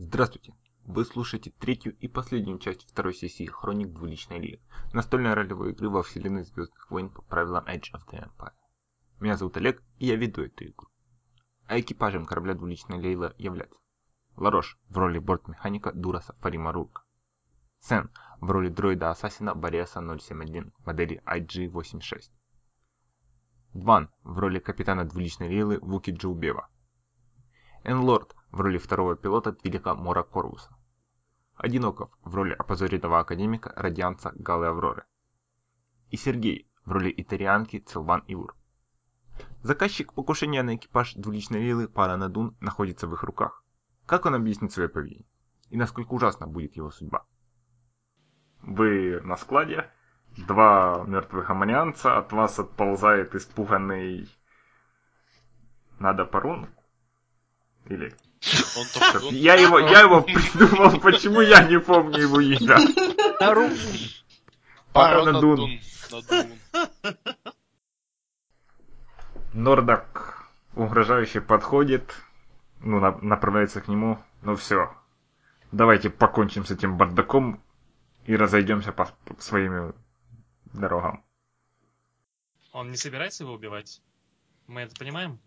Здравствуйте! Вы слушаете третью и последнюю часть второй сессии Хроник Двуличной Лиги, настольной ролевой игры во вселенной Звездных войн по правилам Age of the Empire. Меня зовут Олег, и я веду эту игру. А экипажем корабля Двуличная Лейла является Ларош в роли бортмеханика Дураса Фарима Рурка, Сен в роли дроида-ассасина Бориаса 071 модели IG-86, Дван в роли капитана Двуличной Лейлы Вуки Джоубева, Энлорд в роли второго пилота Твилика Мора Корвуса, Одиноков в роли опозоренного академика Радианца Галы Авроры и Сергей в роли итарианки Целван Иур. Заказчик покушения на экипаж двуличной Лилы Паранадун находится в их руках. Как он объяснит свое поведение? И насколько ужасна будет его судьба? Вы на складе, два мертвых аманианца, от вас отползает испуганный Надо Парун? Или я его, я его придумал, почему я не помню его имя. Паранадун. Паранадун. Нордак угрожающе подходит, ну, на- направляется к нему. Ну все, давайте покончим с этим бардаком и разойдемся по, по своим дорогам. Он не собирается его убивать? Мы это понимаем?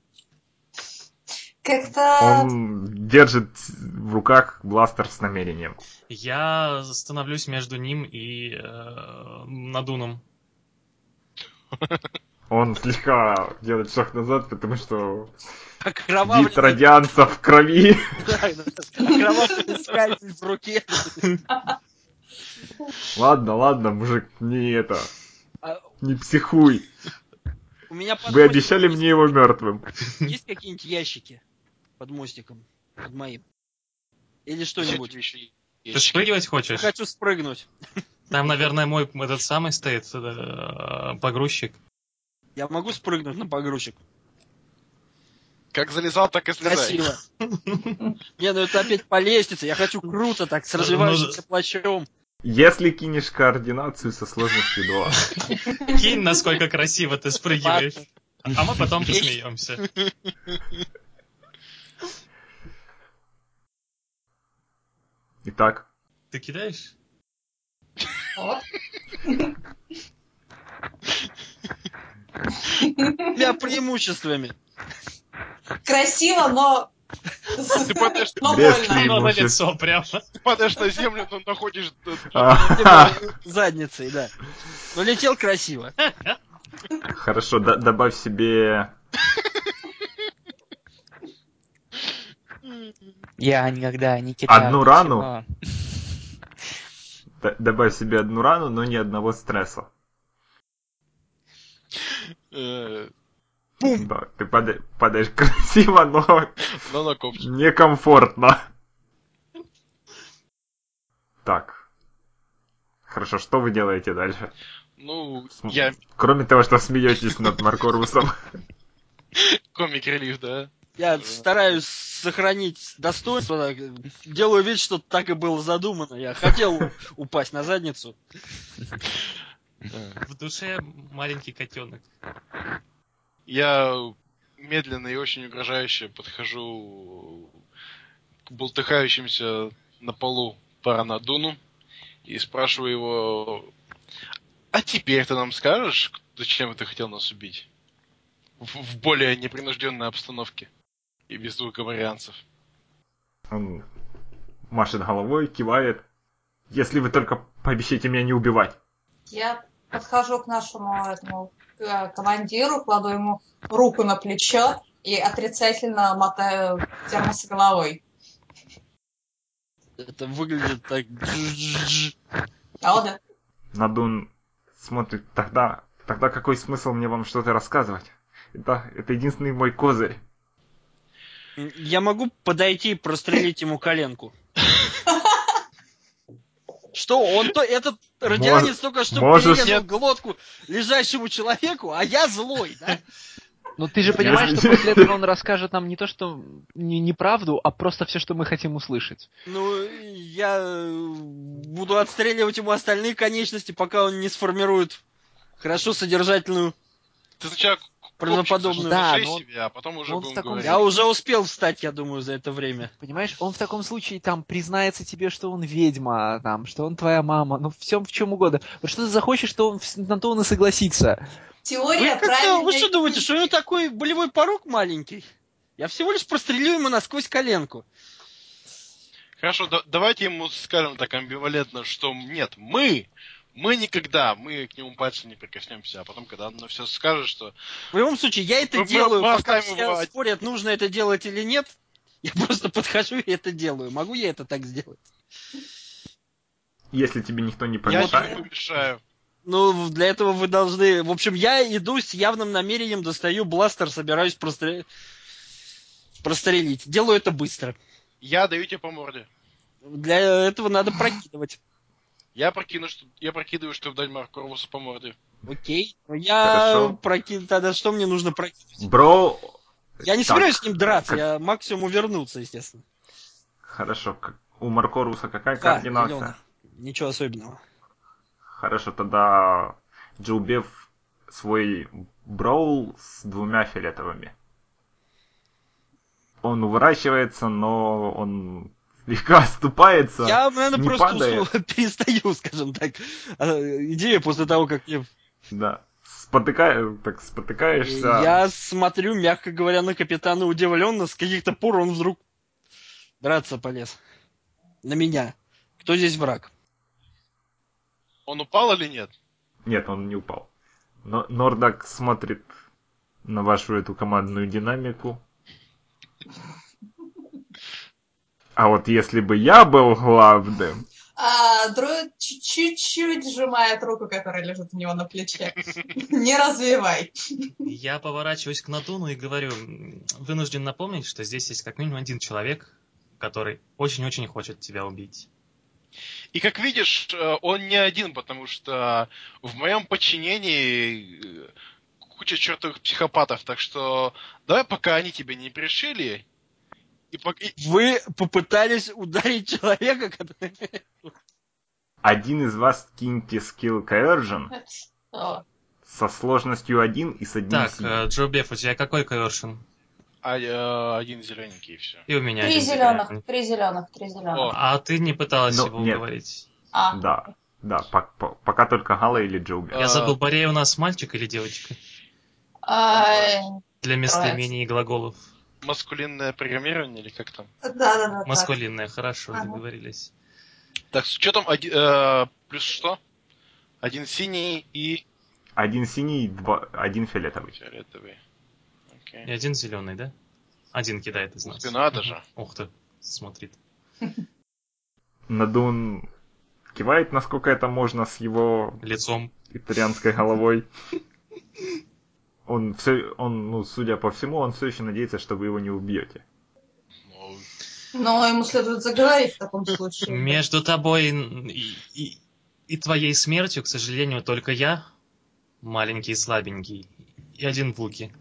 Как-то... Он держит в руках бластер с намерением. Я становлюсь между ним и э, Надуном. Он слегка делает шаг назад, потому что вид радианца в крови. окровавленный скальпель в руке. Ладно, ладно, мужик, не это, А не психуй. Вы обещали мне его мертвым. Есть какие-нибудь ящики под мостиком? Под моим? Или что-нибудь? Ты спрыгивать Я хочешь? хочу спрыгнуть. Там, наверное, мой этот самый стоит, э, погрузчик. Я могу спрыгнуть на погрузчик? Как залезал, так и слезай. Красиво. Не, ну это опять по лестнице. Я хочу круто так, с развивающимся плащом. Если кинешь координацию со сложностью 2. Кинь, насколько красиво ты спрыгиваешь. А мы потом посмеемся. Итак, Ты кидаешь? Для преимуществами. Красиво, но... Ты падаешь, Но больно. на лицо прямо. ты падаешь на землю, но находишь... э, а, Задницей, да. Но летел красиво. хорошо, добавь себе... Я никогда не кидаю. Одну рану? Добавь себе одну рану, но ни одного стресса. э, Да, ты пада- падаешь красиво, но Но на копчик. некомфортно. Так. Хорошо, что вы делаете дальше? Ну, См- я Кроме того, что смеетесь над Маркорусом. комик релив, да? Я стараюсь сохранить достоинство. Делаю вид, что так и было задумано. Я хотел упасть на задницу. В душе маленький котенок. Я медленно и очень угрожающе подхожу к болтыхающимся на полу Паранадуну и спрашиваю его, а теперь ты нам скажешь, зачем ты хотел нас убить? В, в более непринужденной обстановке и без двух говорянцев. Он машет головой, кивает. Если вы только пообещаете меня не убивать. Я подхожу к нашему этому э, командиру, кладу ему руку на плечо и отрицательно мотаю термос головой. Это выглядит так... А вот да. Надун смотрит, тогда, тогда какой смысл мне вам что-то рассказывать? Это, это единственный мой козырь. Я могу подойти и прострелить ему коленку. Что, он то, этот радианец только что можешь- перерезал глотку лежащему человеку, а я злой, да? Ну ты же понимаешь, что после этого он расскажет нам не то, что не неправду, а просто все, что мы хотим услышать. Ну, я буду отстреливать ему остальные конечности, пока он не сформирует хорошо содержательную... Ты сначала правдоподобную. Да, но он- себе, а потом уже он в будем таком говорить. Я уже успел встать, я думаю, за это время. Понимаешь, он в таком случае там признается тебе, что он ведьма, там, что он твоя мама, ну, всем в чем угодно. Вот что ты захочешь, что он, на то он и согласится. Вы, Теория как-то- правильной вы что думаете, что у него такой болевой порог маленький? Я всего лишь прострелю ему насквозь коленку. Хорошо, да- давайте ему скажем так амбивалентно, что нет, мы, мы никогда, мы к нему пальцем не прикоснемся, а потом, когда он все скажет, что В любом случае, я это Мы- делаю, пока все его- спорят, нужно это делать или нет. Я просто подхожу и это делаю. Могу я это так сделать? Если тебе никто не я помешает. тебе помешаю. Ну, для этого вы должны... В общем, я иду с явным намерением, достаю бластер, собираюсь простре- прострелить. Делаю это быстро. Я даю тебе по морде. Для этого надо прокидывать. Я прокину, что я прокидываю, чтобы дать Марк Корвусу по морде. Окей. Ну, Я прокину... Тогда что мне нужно прокинуть? Бро... Я не Так, собираюсь с ним драться, как- я максимум увернуться, естественно. Хорошо. У Маркоруса какая Два координация? зелёных. Ничего особенного. Хорошо, тогда Джилбев свой броул с двумя фиолетовыми. Он уворачивается, но он слегка оступается. Я, наверное, не просто падает. усу- перестаю, скажем так. А, Идея после того, как мне... Да. Спотыка... Так спотыкаешься. Я смотрю, мягко говоря, на капитана удивленно. С каких-то пор он вдруг драться полез. На меня. Кто здесь враг? Он упал или нет? Нет, он не упал. Но Нордак смотрит на вашу эту командную динамику. А вот если бы я был главным, А друид чуть-чуть сжимает руку, которая лежит у него на плече. Не развивай. Я поворачиваюсь к Натуну и говорю, «М, вынужден напомнить, что здесь есть как минимум один человек, который очень-очень хочет тебя убить. И как видишь, э, он не один, потому что в моем подчинении э, куча чертовых психопатов, так что давай пока они тебя не пришили, и пок- и- Вы попытались ударить человека, который... один из вас киньте скилл Coercion со сложностью 1 и с одним Так, синим. э, Джо Беф, у тебя какой ковершн? а, э, один зелененький и все. И у меня Три один зеленых, зеленый. три зеленых, три О. зеленых. А ты не пыталась Ну, его нет. уговорить? А, Да, да, по- по- пока только Гала или Джоуби. А. Я забыл, Борей у нас мальчик или девочка? а, Для местоимений и глаголов. Маскулинное программирование или как там? да-да-да. так. Маскулинное, хорошо, Ага. договорились. Так, с учетом оди- э, плюс что? Один синий и Один синий, два, один фиолетовый. фиолетовый. Окей. И один зеленый, да? Один кидает из Ух нас. ты, надо Мгм. же. Ух ты, смотрит. Надун кивает, насколько это можно с его Лицом. итальянской головой. Он все, он, ну, судя по всему, он все еще надеется, что вы его не убьете. Но ему следует заговорить в таком случае. Между тобой и, и- и твоей смертью, к сожалению, только я, маленький и слабенький, и один Вуки.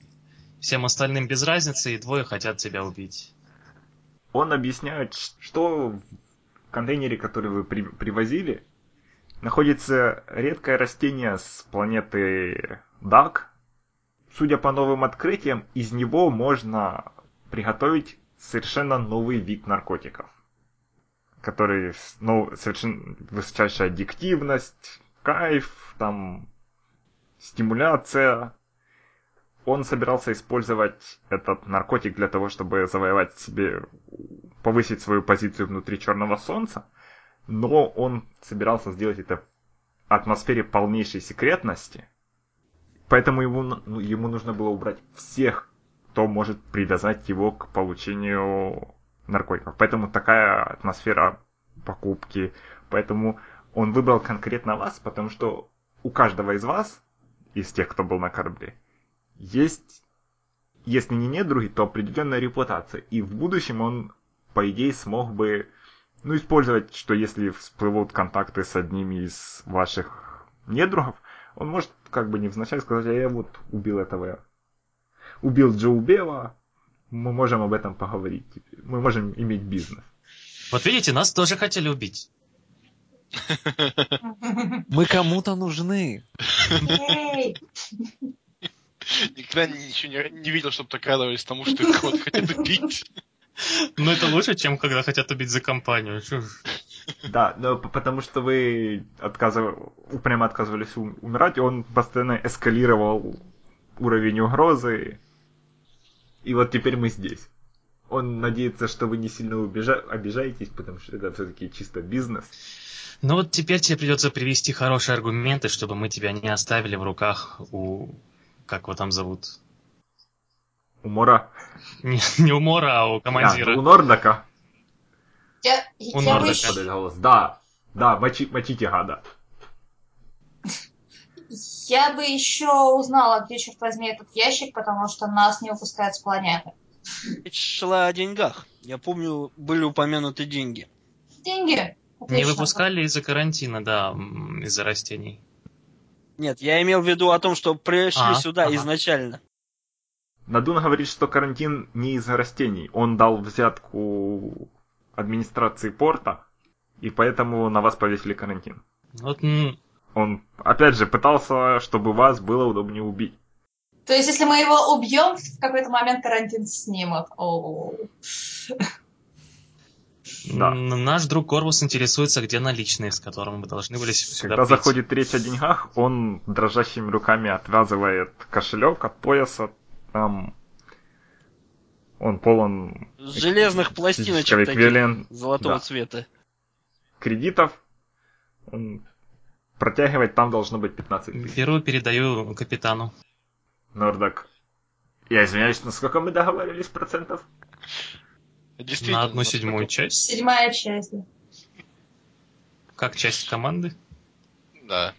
Всем остальным без разницы, и двое хотят тебя убить. Он объясняет, что в контейнере, который вы при- привозили, находится редкое растение с планеты Дак. Судя по новым открытиям, из него можно приготовить совершенно новый вид наркотиков, который ну, совершенно высочайшая аддиктивность, кайф, там стимуляция. Он собирался использовать этот наркотик для того, чтобы завоевать себе, повысить свою позицию внутри Черного Солнца, но он собирался сделать это в атмосфере полнейшей секретности, поэтому ему, ну, ему нужно было убрать всех, кто может привязать его к получению наркотиков. Поэтому такая атмосфера покупки, поэтому он выбрал конкретно вас, потому что у каждого из вас, из тех, кто был на корабле, есть, если не недруги, то определенная репутация. И в будущем он, по идее, смог бы, ну, использовать, что если всплывут контакты с одним из ваших недругов, он может как бы невзначай сказать, а я вот убил этого, убил Джо Убева, мы можем об этом поговорить, мы можем иметь бизнес. Вот видите, нас тоже хотели убить. Мы кому-то нужны. Никогда ничего не, не видел, чтобы так радовались тому, что их хотят убить. Ну, это лучше, чем когда хотят убить за компанию. Да, но потому что вы отказыв... упрямо отказывались ум- умирать, он постоянно эскалировал уровень угрозы. И вот теперь мы здесь. Он надеется, что вы не сильно убежа- обижаетесь, потому что это все-таки чисто бизнес. Ну вот теперь тебе придется привести хорошие аргументы, чтобы мы тебя не оставили в руках у... Как его там зовут? Умора. Не, не у Мора, а у командира. А, у Нордака. Я, Он я Нордака. еще, голос. Да, да, мочи, мочите гада. я бы еще узнала, где, черт возьми, этот ящик, потому что нас не выпускают с планеты. Речь шла о деньгах. Я помню, были упомянуты деньги. Деньги. Не Отлично. выпускали из-за карантина, да, из-за растений. Нет, я имел в виду о том, что пришли А, сюда ага. изначально. Надун говорит, что карантин не из-за растений. Он дал взятку администрации порта, и поэтому на вас повесили карантин. Вот Он, опять же, пытался, чтобы вас было удобнее убить. То есть, если мы его убьем, в какой-то момент карантин снимут. О. Да. наш друг Корвус интересуется, где наличные, с которыми мы должны были сюда Когда прийти. заходит речь о деньгах, он дрожащими руками отвязывает кошелек от пояса. Там он полон Железных пластиночек таких эквивалент золотого да. цвета. кредитов. Он протягивает, там должно быть 15 тысяч. Беру, передаю капитану. Нордак. Я извиняюсь, на сколько мы договаривались процентов? Действительно. На одну насколько- седьмую часть. Седьмая часть. Как часть команды. Да.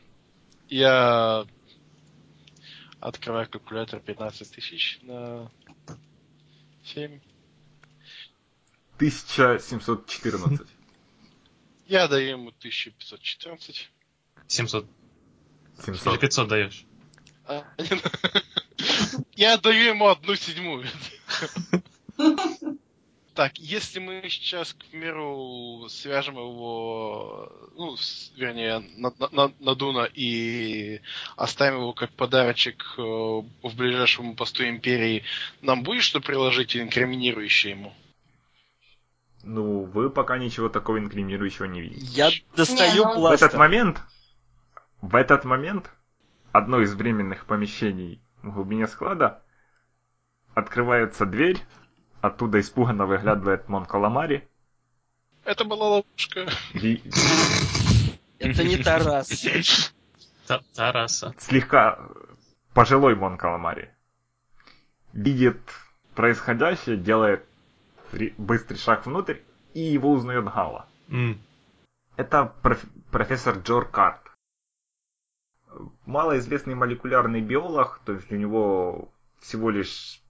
Я открываю калькулятор 15 тысяч на 7. 1714. Я даю ему 1514. 700. Или 700. 500 даешь. А, Я даю ему одну седьмую. Так, если мы сейчас, к примеру, свяжем его, ну, с- вернее, на, на- Надуна и оставим его как подарочек э, в ближайшем посту Империи, нам будет что приложить инкриминирующее ему? Ну, вы пока ничего такого инкриминирующего не видите. Я достаю Не, ну- В бластер. этот момент, в этот момент, одно из временных помещений в глубине склада открывается дверь, оттуда испуганно выглядывает Мон Каламари. Это была ловушка. Ви- Это не Тарас. Та- Тараса. слегка пожилой Мон Каламари. Видит происходящее, делает быстрый шаг внутрь, и его узнает Гала. Это проф- профессор Джор Карт. Малоизвестный молекулярный биолог, то есть у него всего лишь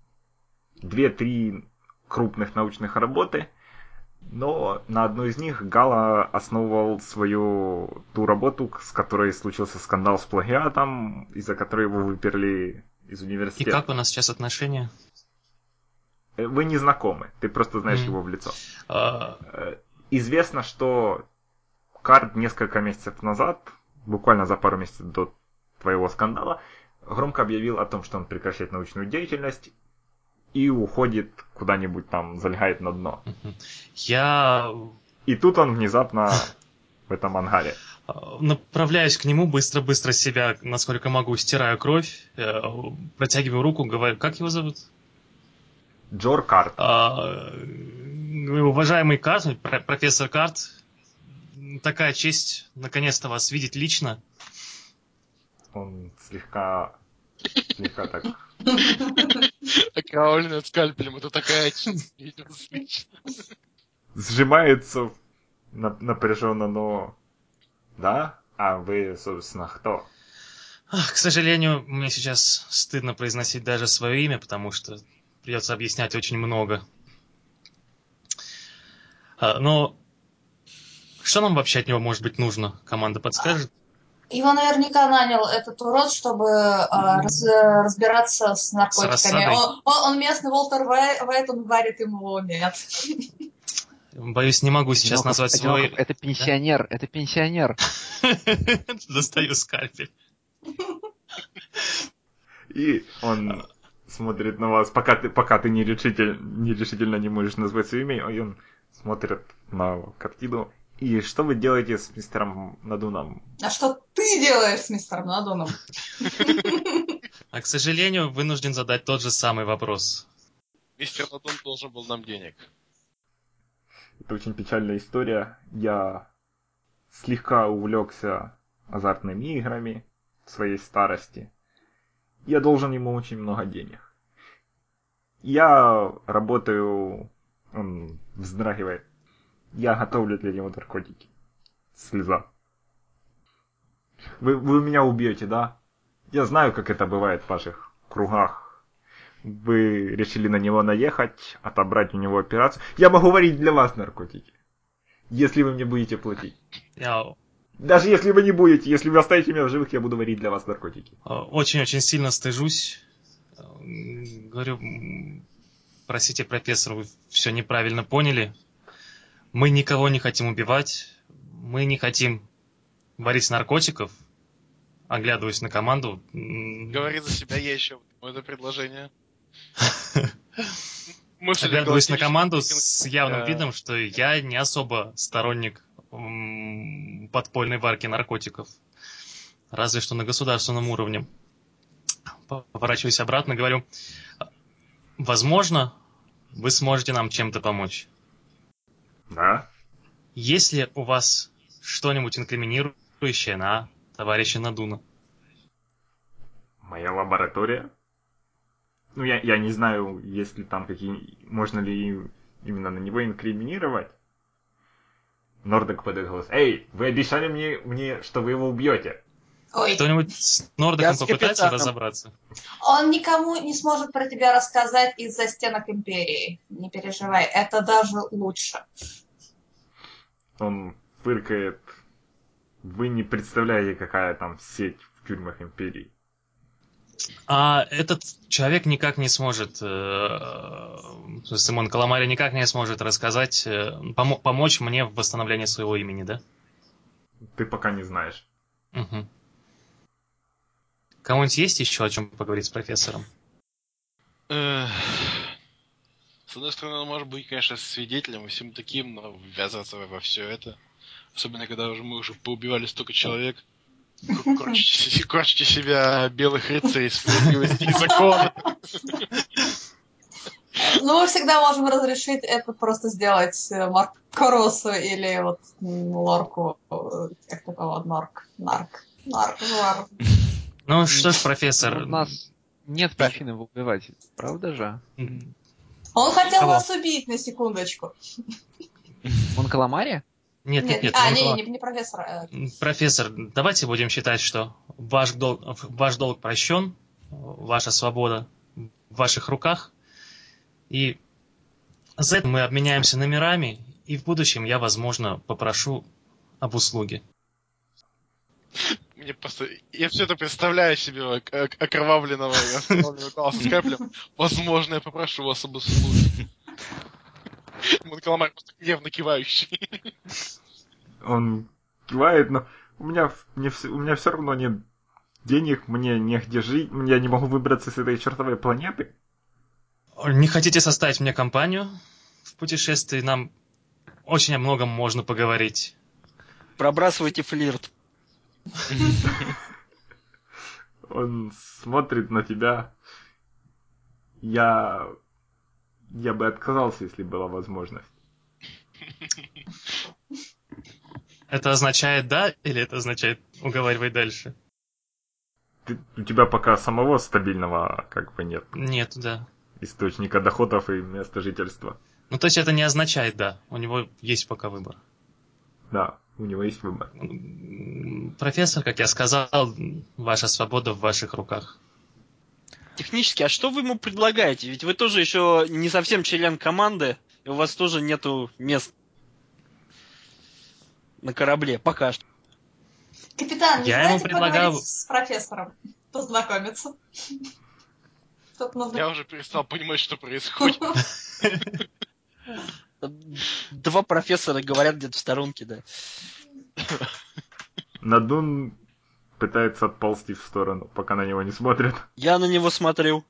2-3 крупных научных работы, но на одной из них Гала основывал свою ту работу, с которой случился скандал с плагиатом, из-за которой его выперли из И университета. как у нас сейчас отношения? Э, Вы не знакомы, ты просто знаешь Мгм. его в лицо. Э, Известно, что Карт несколько месяцев назад, буквально за пару месяцев до твоего скандала, громко объявил о том, что он прекращает научную деятельность и уходит куда-нибудь там, залегает на дно. Я И тут он внезапно в этом ангаре. направляюсь к нему, быстро-быстро себя, насколько могу, стираю кровь, э, протягиваю руку, говорю, как его зовут? Джор Карт. А, уважаемый Карт, про- профессор Карт, такая честь наконец-то вас видеть лично. Он слегка, слегка так Окровавленная скальпелем, это такая сжимается на- напряженно, но... Да? А вы, собственно, кто? К сожалению, мне сейчас стыдно произносить даже свое имя, потому что придется объяснять очень много. А, но что нам вообще от него может быть нужно? Команда подскажет? Его наверняка нанял этот урод, чтобы а, раз- разбираться с наркотиками. рассадой? он, он- он местный Волтер Вай- Вайт, он варит ему мед. Боюсь, не могу сейчас Одиноков- назвать Одиноков, свой... Это пенсионер, это пенсионер. Достаю скальпель. И он смотрит на вас, пока ты, пока ты нерешитель, нерешительно не можешь назвать свое имя, и он смотрит на картину. И что вы делаете с мистером Надуном? А что ты делаешь с мистером Надуном? А, к сожалению, вынужден задать тот же самый вопрос. Мистер Надун должен был нам денег. Это очень печальная история. Я слегка увлекся азартными играми в своей старости. Я должен ему очень много денег. Я работаю... Он вздрагивает. Я готовлю для него наркотики. Слеза. Вы, вы меня убьете, да? Я знаю, как это бывает в ваших кругах. Вы решили на него наехать, отобрать у него операцию. Я могу варить для вас наркотики. Если вы мне будете платить. Я Даже если вы не будете, если вы оставите меня в живых, я буду варить для вас наркотики. э, очень-очень сильно стыжусь. Э, Говорю, простите, профессор, вы все неправильно поняли. Мы никого не хотим убивать. Мы не хотим варить наркотиков. Оглядываясь на команду. Говори за себя, я еще это предложение. Оглядываясь на команду с явным видом, что я не особо сторонник подпольной варки наркотиков. Разве что на государственном уровне. Поворачиваюсь обратно, говорю, возможно, вы сможете нам чем-то помочь. Да? Есть ли у вас что-нибудь инкриминирующее на товарища Надуна? Моя лаборатория? Ну, я, я не знаю, есть ли там какие... Можно ли именно на него инкриминировать. Нордек подает голос. Эй, вы обещали мне, мне, что вы его убьете. Ой, Кто-нибудь с Нордеком попытается разобраться? он никому не сможет про тебя рассказать из-за стенок Империи. Не переживай, это даже лучше. Он фыркает. Вы не представляете, какая там сеть в тюрьмах Империи. А этот человек никак не сможет, э, Симон Каламари никак не сможет рассказать, э, помо- помочь мне в восстановлении своего имени, да? Ты пока не знаешь. Угу. Кому-нибудь есть еще о чем поговорить с профессором? Эх. С одной стороны, он может быть, конечно, свидетелем и всем таким, но ввязаться во все это. Особенно, когда уже мы уже поубивали столько человек. Корчите, корчите себя белых рыцарей справедливости и закона. Ну, мы всегда можем разрешить это просто сделать э, Марко Россу или вот Лорку, э, как такого, Норк, Нарк, Нарк, Нарк. Ну что ж, профессор, У нас нет причин его убивать, правда же? м, Он хотел Кого? нас убить на секундочку. Он Каламари? нет, нет, нет, а, не, не, не профессор. М, Профессор, давайте будем считать, что ваш долг, ваш долг прощен, ваша свобода в ваших руках, и за это мы обменяемся номерами, и в будущем я, возможно, попрошу об услуге. Мне просто... Я все это представляю себе ок- ок- окровавленного, окровавленного класса с каплем. Возможно, я попрошу вас об услуге. Монкаламар просто гневно кивающий. Он кивает, но у меня, мне, у меня все равно нет денег, мне негде жить, я не могу выбраться с этой чертовой планеты. Не хотите составить мне компанию в путешествии? Нам очень о многом можно поговорить. Пробрасывайте флирт. Он смотрит на тебя. Я... Я бы отказался, если была возможность. Это означает да или это означает уговаривай дальше? Ты- у тебя пока самого стабильного как бы нет Нет, да. источника доходов и места жительства. Ну, то есть это не означает да. У него есть пока выбор. Да, у него есть выбор. Профессор, как я сказал, ваша свобода в ваших руках. Технически, а что вы ему предлагаете? Ведь вы тоже еще не совсем член команды, и у вас тоже нету мест на корабле. Пока что. Капитан, не Я ему знаете предлагал- поговорить с профессором? Познакомиться. Я уже перестал понимать, что происходит. Два профессора говорят где-то в сторонке, да. Надун пытается отползти в сторону, пока на него не смотрят. Я на него смотрю.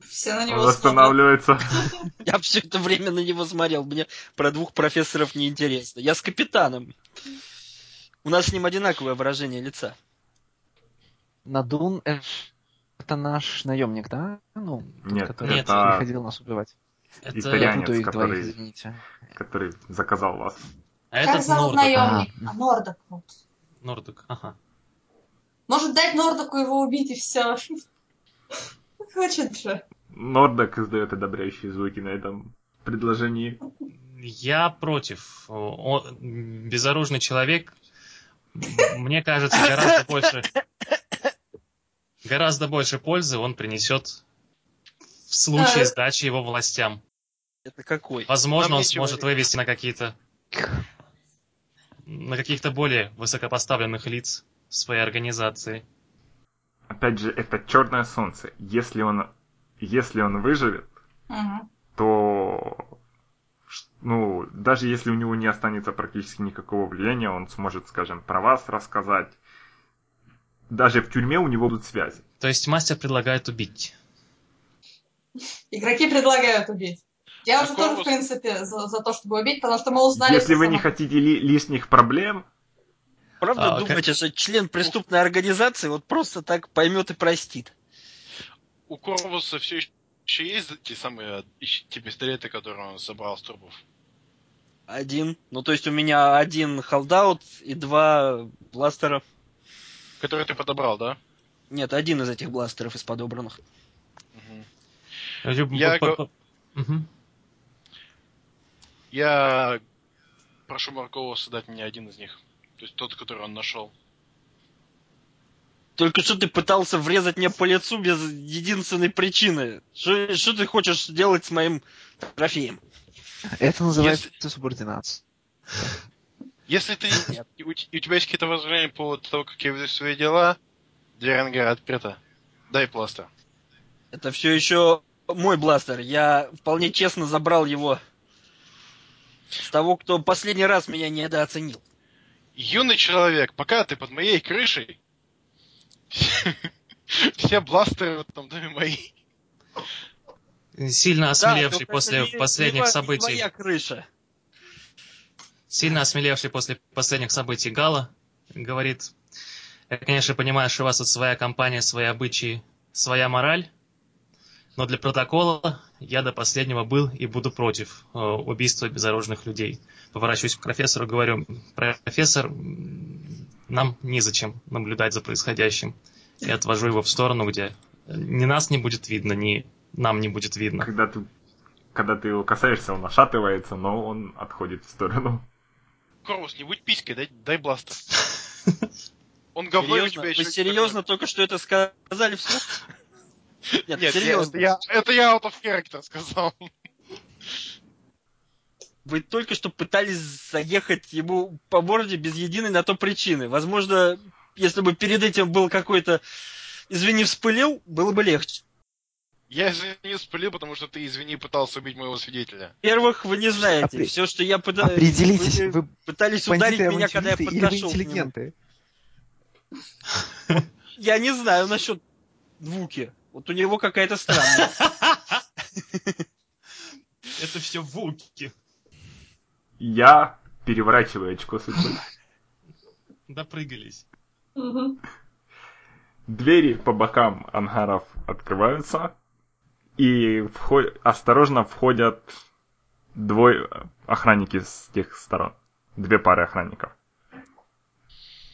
Все на Он него смотрят. восстанавливается. Я все это время на него смотрел. Мне про двух профессоров не интересно. Я с капитаном. У нас с ним одинаковое выражение лица. Надун это наш наемник, да? Ну, тот, Нет, который Нет, это приходил нас убивать. Это... Я Итальянец, который- двоих, извините. который заказал вас. А Как этот зовут Нордок. наемник? А. А, Нордок. вот. Нордок, ага. Может дать Нордоку его убить и все. Хочет же. Нордок издает одобряющие звуки на этом предложении. Я против. Он, безоружный человек, мне кажется, гораздо больше, гораздо больше пользы он принесет в случае А. сдачи его властям. Это какой? Возможно, Нам он сможет говорить. вывести на какие-то на каких-то более высокопоставленных лиц своей организации. Опять же, это черное солнце. Если он, если он выживет, Мгм. то ну, даже если у него не останется практически никакого влияния, он сможет, скажем, про вас рассказать. Даже в тюрьме у него будут связи. То есть мастер предлагает убить. Игроки предлагают убить. Я А уже тоже, в принципе, за, за то, чтобы убить, потому что мы узнали... Если вы не хотите ли- лишних проблем, Правда А, думаете, что член преступной организации вот просто так поймет и простит? У Корвуса все еще есть те самые те пистолеты, которые он собрал с трупов? Один. Ну, то есть у меня один холдаут и два бластера. Которые ты подобрал, да? Нет, один из этих бластеров из подобранных. Мгм. Я п- Мгм. Я прошу Маркова дать мне один из них. То есть тот, который он нашел. Только что ты пытался врезать мне по лицу без единственной причины. Что что ты хочешь сделать с моим трофеем? Это называется субординация. Если ты... У, у тебя есть какие-то возражения по поводу того, как я веду свои дела, дверь ангара открыта. Дай пластер. Это все еще мой бластер. Я вполне честно забрал его с того, кто последний раз меня недооценил. Юный человек, пока ты под моей крышей, все бластеры в этом доме мои. Сильно осмелевший только после не- последних не событий. Твоя крыша. Сильно осмелевший после последних событий Гала говорит, я, конечно, понимаю, что у вас тут своя компания, свои обычаи, своя мораль, но для протокола я до последнего был и буду против э, убийства безоружных людей. Поворачиваюсь к профессору, говорю, профессор, нам незачем наблюдать за происходящим. И отвожу его в сторону, где ни нас не будет видно, ни нам не будет видно. когда ты, когда ты его касаешься, он ошатывается, но он отходит в сторону. Корвус, не будь писькой, дай, дай бластер. Он говно у Вы серьезно только что это сказали вслух? Нет, Нет, я- серьезно. это я, это я out of character сказал. Вы только что пытались заехать ему по морде без единой на то причины. Возможно, если бы перед этим был какой-то извини, вспылил, было бы легче. Я извини, спалил, потому что ты, извини, пытался убить моего свидетеля. Во-первых, вы не знаете. Опре- Все, что я пытаюсь... Определитесь, Вы вы пытались ударить меня, когда я авантюристы или вы подошел интеллигенты? Я не знаю насчет Вуки. Вот у него какая-то странная. Это все вуки. Я переворачиваю очко судьбы. Допрыгались. Двери по бокам ангаров открываются, и вхо- осторожно входят двое охранники с тех сторон. Две пары охранников.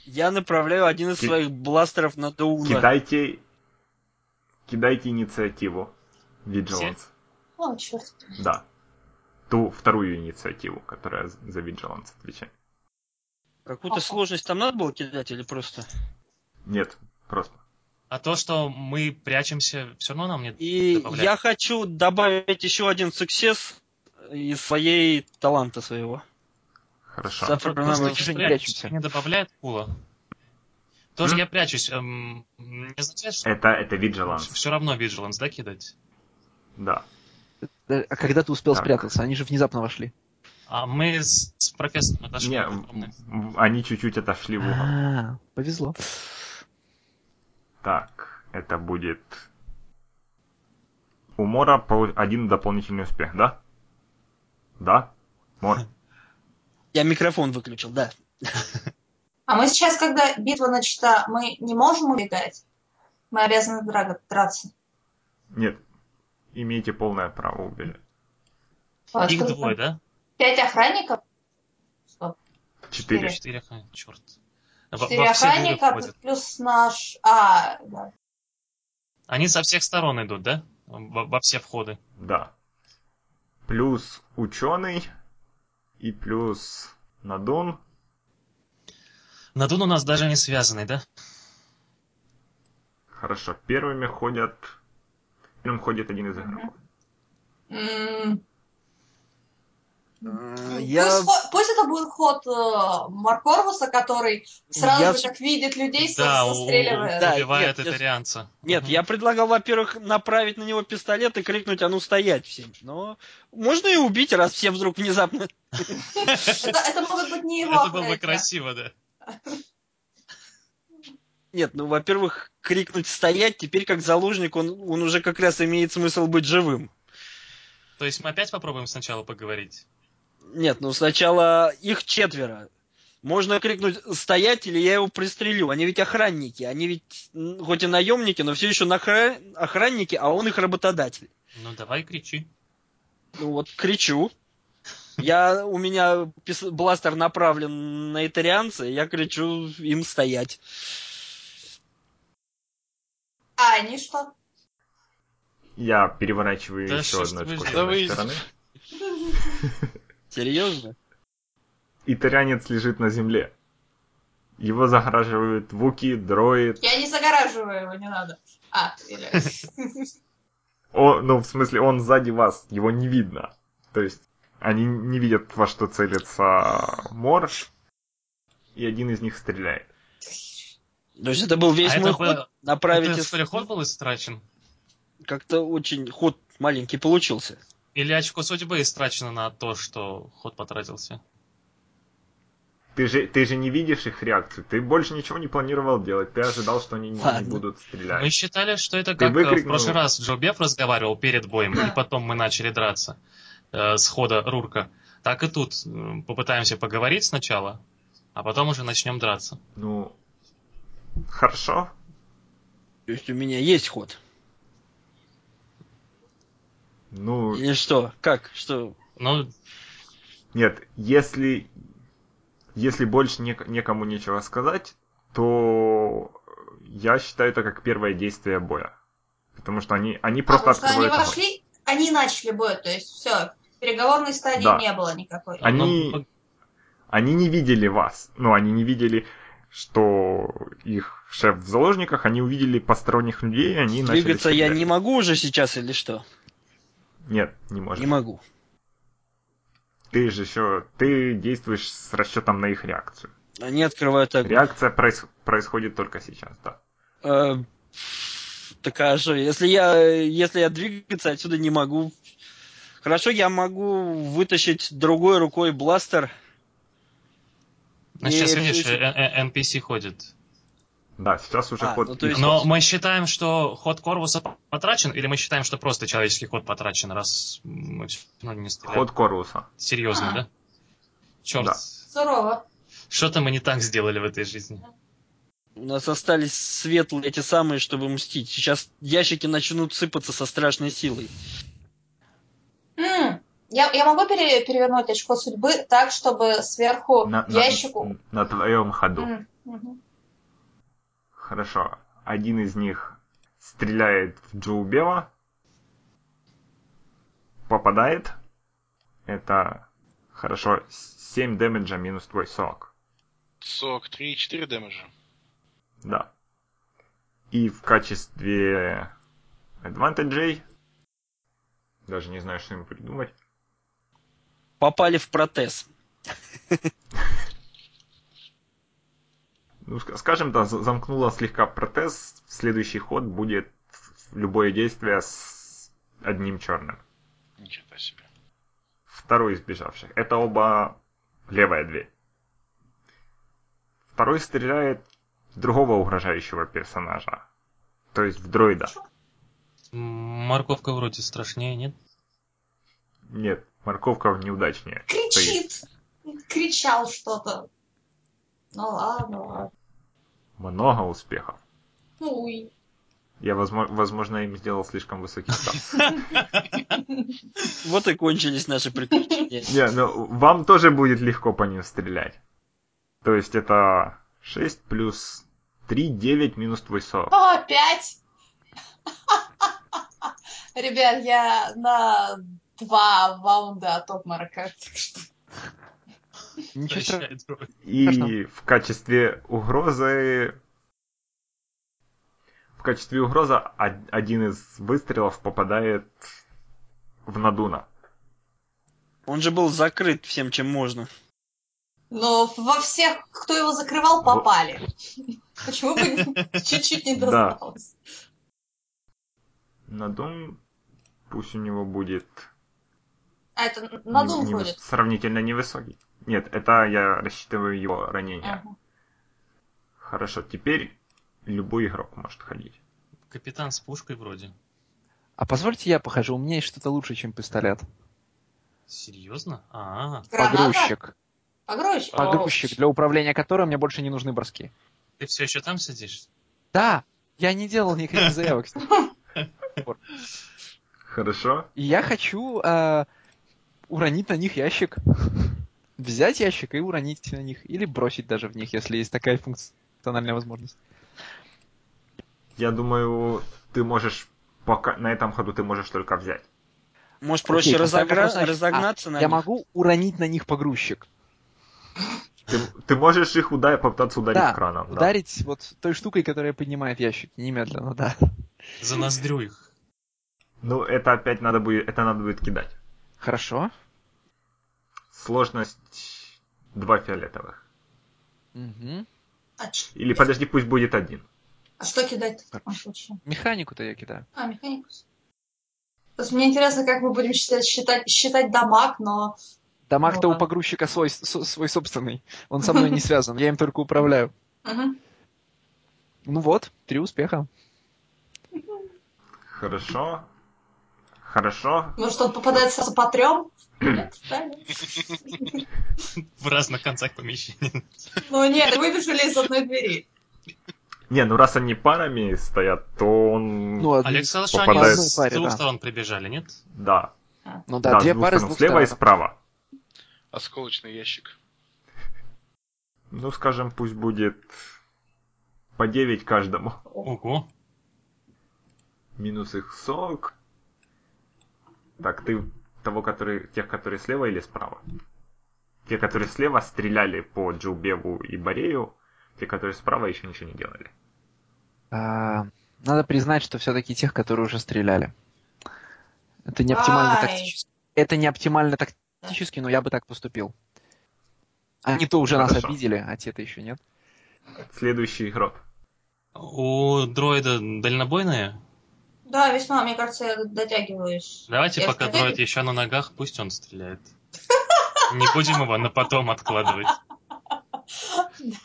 Я направляю один из Ки- своих бластеров на Дауна. Кидайте, кидайте инициативу. Vigilance. О, черт. Да. Ту вторую инициативу, которая за Vigilance отвечает. Какую-то сложность там надо было кидать или просто? Нет, просто. А то, что мы прячемся, все равно нам не И добавляет. я хочу добавить еще один суксесс из своей таланта своего. Хорошо. Завтра нам- уже не прячемся. Не добавляет пула. Тоже М? я прячусь. эм, не означает, что Это, это Vigilance. все равно Vigilance, да, кидать? Да. А когда ты успел Так. спрятаться? Они же внезапно вошли. А мы с, с профессором отошли. Не, они чуть-чуть отошли в угол. А, повезло. Так, это будет... У Мора один дополнительный успех, да? Да? Мор? Я микрофон выключил, да. А мы сейчас, когда битва начата, мы не можем убегать? Мы обязаны дра- драться. Нет. Имеете полное право убежать. А Их двое, да? Пять охранников? Стоп. Четыре. Четыре охранника, черт. Четыре охранника плюс наш... А, да. Они со всех сторон идут, да? Во, во все входы. Да. Плюс ученый и плюс Надун. Надун у нас даже не связанный, да? Хорошо. Первыми ходят... Первым ходит один из игроков. Я... Пусть, пусть это будет ход э, Маркорвуса, который сразу Я же, как видит людей, Да, застреливает. Да, убивает нет, итарианца. Нет, Мгм. я предлагал, во-первых, направить на него пистолет и крикнуть «А ну стоять всем!» Но можно и убить, раз все вдруг внезапно... Это, могут быть не его Это было бы красиво, да. Нет, ну, во-первых, крикнуть «Стоять!» теперь как заложник, он, он уже как раз имеет смысл быть живым. То есть мы опять попробуем сначала поговорить? Нет, ну сначала их четверо. Можно крикнуть «Стоять!» или я его пристрелю. Они ведь охранники. Они ведь, хоть и наемники, но все еще нахра- охранники, а он их работодатель. Ну давай кричи. Ну вот, кричу. Я, у меня пис- бластер направлен на итарианца, и я кричу им стоять. А они что? Я переворачиваю Да еще одну очко с одной стороны. Серьезно? Итальянец лежит на земле. Его загораживают Вуки, Дроид. Я не загораживаю его, не надо. А, или... О, ну, в смысле, он сзади вас, его не видно. То есть, они не видят, во что целится Мор, и один из них стреляет. То есть это был весь А мой это ход был- направить... Это из- ход был истрачен? Как-то очень ход маленький получился. Или очко судьбы истрачено на то, что ход потратился? Ты же, ты же не видишь их реакцию, ты больше ничего не планировал делать, ты ожидал, что они не, не Ладно. будут стрелять. Мы считали, что это Ты как э, в выкрикнул. прошлый раз Джо Беф разговаривал перед боем, и потом мы начали драться э, с хода Рурка. Так и тут э, попытаемся поговорить сначала, а потом уже начнем драться. Ну, хорошо. То есть у меня есть ход. Ну, Или что? Как? Что? Ну, нет, если, если больше нек- некому нечего сказать, то я считаю это как первое действие боя. Потому что они, они просто а, потому что они открывают вошли, они начали бой, то есть все, переговорной стадии Да. не было никакой. Они- Они не видели вас. Ну, они не видели, что их шеф в заложниках, они увидели посторонних людей, и они начали Двигаться я не могу уже сейчас или что? Нет, не можешь. Не могу. Ты же еще, ты действуешь с расчетом на их реакцию. Они открывают огонь. Реакция проис- происходит только сейчас, да. Э, Так а что, если я, если я двигаться отсюда не могу... Хорошо, я могу вытащить другой рукой бластер. ну, сейчас, И видишь, NPC ходит. Да, сейчас уже А, ход ну, то есть- Но мы считаем, что ход Корвуса потрачен, или мы считаем, что просто человеческий ход потрачен, раз мы все равно не стреляем? Ход Корвуса. Серьезно, А. да? Черт, Да. Сурово. что-то мы не так сделали в этой жизни. У нас остались светлые эти самые, чтобы мстить. Сейчас ящики начнут сыпаться со страшной силой. М, Я, я могу пере- перевернуть очко судьбы так, чтобы сверху На, на- ящику... на твоем ходу. М, мгм. Хорошо. Один из них стреляет в Джоубева. Попадает. Это хорошо. 7 дэмэджа минус твой сок. Сок 3-4 дэмэджа. Да. И в качестве адвантажей даже не знаю, что ему придумать. Попали в протез. Ну, ска- скажем, за- замкнула слегка протез. Следующий ход будет любое действие с одним черным. Ничего себе. Второй из бежавших. Это оба левая дверь. Второй стреляет другого угрожающего персонажа. То есть в дроида. Морковка вроде страшнее, нет? Нет, морковка неудачнее. стоит. Кричит. Кричал что-то. Ну ладно, ладно. Много успехов. Уй. Я, возможно, возможно, им сделал слишком высокий ставь. Вот и кончились наши приключения. Не, ну вам тоже будет легко по ним стрелять. То есть это 6 плюс 3, 9 минус твой 40. О, пять. Ребят, я на два ваунда от обморока. Ничего. И в качестве угрозы... В качестве угрозы од- один из выстрелов попадает в Надуна. Он же был закрыт всем, чем можно. Но во всех, кто его закрывал, попали. Почему бы чуть-чуть не Да. досталось? Надун, пусть у него будет А это надум не- не- ходит. сравнительно невысокий. Нет, это я рассчитываю его ранение. Ага. Хорошо, теперь любой игрок может ходить. Капитан с пушкой вроде. А позвольте я похожу, у меня есть что-то лучше, чем пистолет. Серьезно? А, Граната? Погрузчик. Погрузчик? Погрузчик, для управления которым мне больше не нужны броски. Ты все еще там сидишь? Да, я не делал никаких заявок. Хорошо. И я хочу э, уронить на них ящик. Взять ящик и уронить на них. Или бросить даже в них, если есть такая функциональная возможность. Я думаю, ты можешь пока на этом ходу ты можешь только взять. Может, проще Окей, разогра- разогнаться а, на Я них? могу уронить на них погрузчик. Ты, ты можешь их ударить, попытаться ударить Да, краном. да. Ударить вот той штукой, которая поднимает ящик. Немедленно, да. За ноздрю их. Ну, это опять надо будет, это надо будет кидать. Хорошо. Сложность два фиолетовых. Ч- Или подожди, пусть будет один. а что кидать в таком случае? Механику-то я кидаю. А, механикус. Просто мне интересно, как мы будем считать, считать, считать дамаг, но... Дамаг-то Ну у погрузчика свой, свой собственный. Он со мной не связан, я им только управляю. Ну вот, три успеха. Хорошо. Хорошо. Может, он попадает сразу по трем? Нет, да. В разных концах помещения. Ну нет, выбежали из одной двери. Не, ну раз они парами стоят, то он... Ну, од- Олег сказал, что они Попадает- с Паре, двух да. сторон прибежали, нет? Да. ну да, две с двух пары с сторон, двух слева и сторон. справа. Осколочный ящик. Ну, скажем, пусть будет по 9 каждому. Ого. Минус их сок. Так, ты того, который, тех, которые слева или справа? Те, которые слева стреляли по Джилбеву и Борею, те, которые справа еще ничего не делали. А, Надо признать, что все-таки тех, которые уже стреляли. Это не оптимально тактически. Это не оптимально тактически, но я бы так поступил. Они-то уже нас Хорошо. обидели, а те-то еще нет. Следующий игрок. У дроида дальнобойная? Да, весьма, мне кажется, я дотягиваюсь. Давайте, Я пока дроид еще на ногах, пусть он стреляет. Не будем его на потом откладывать.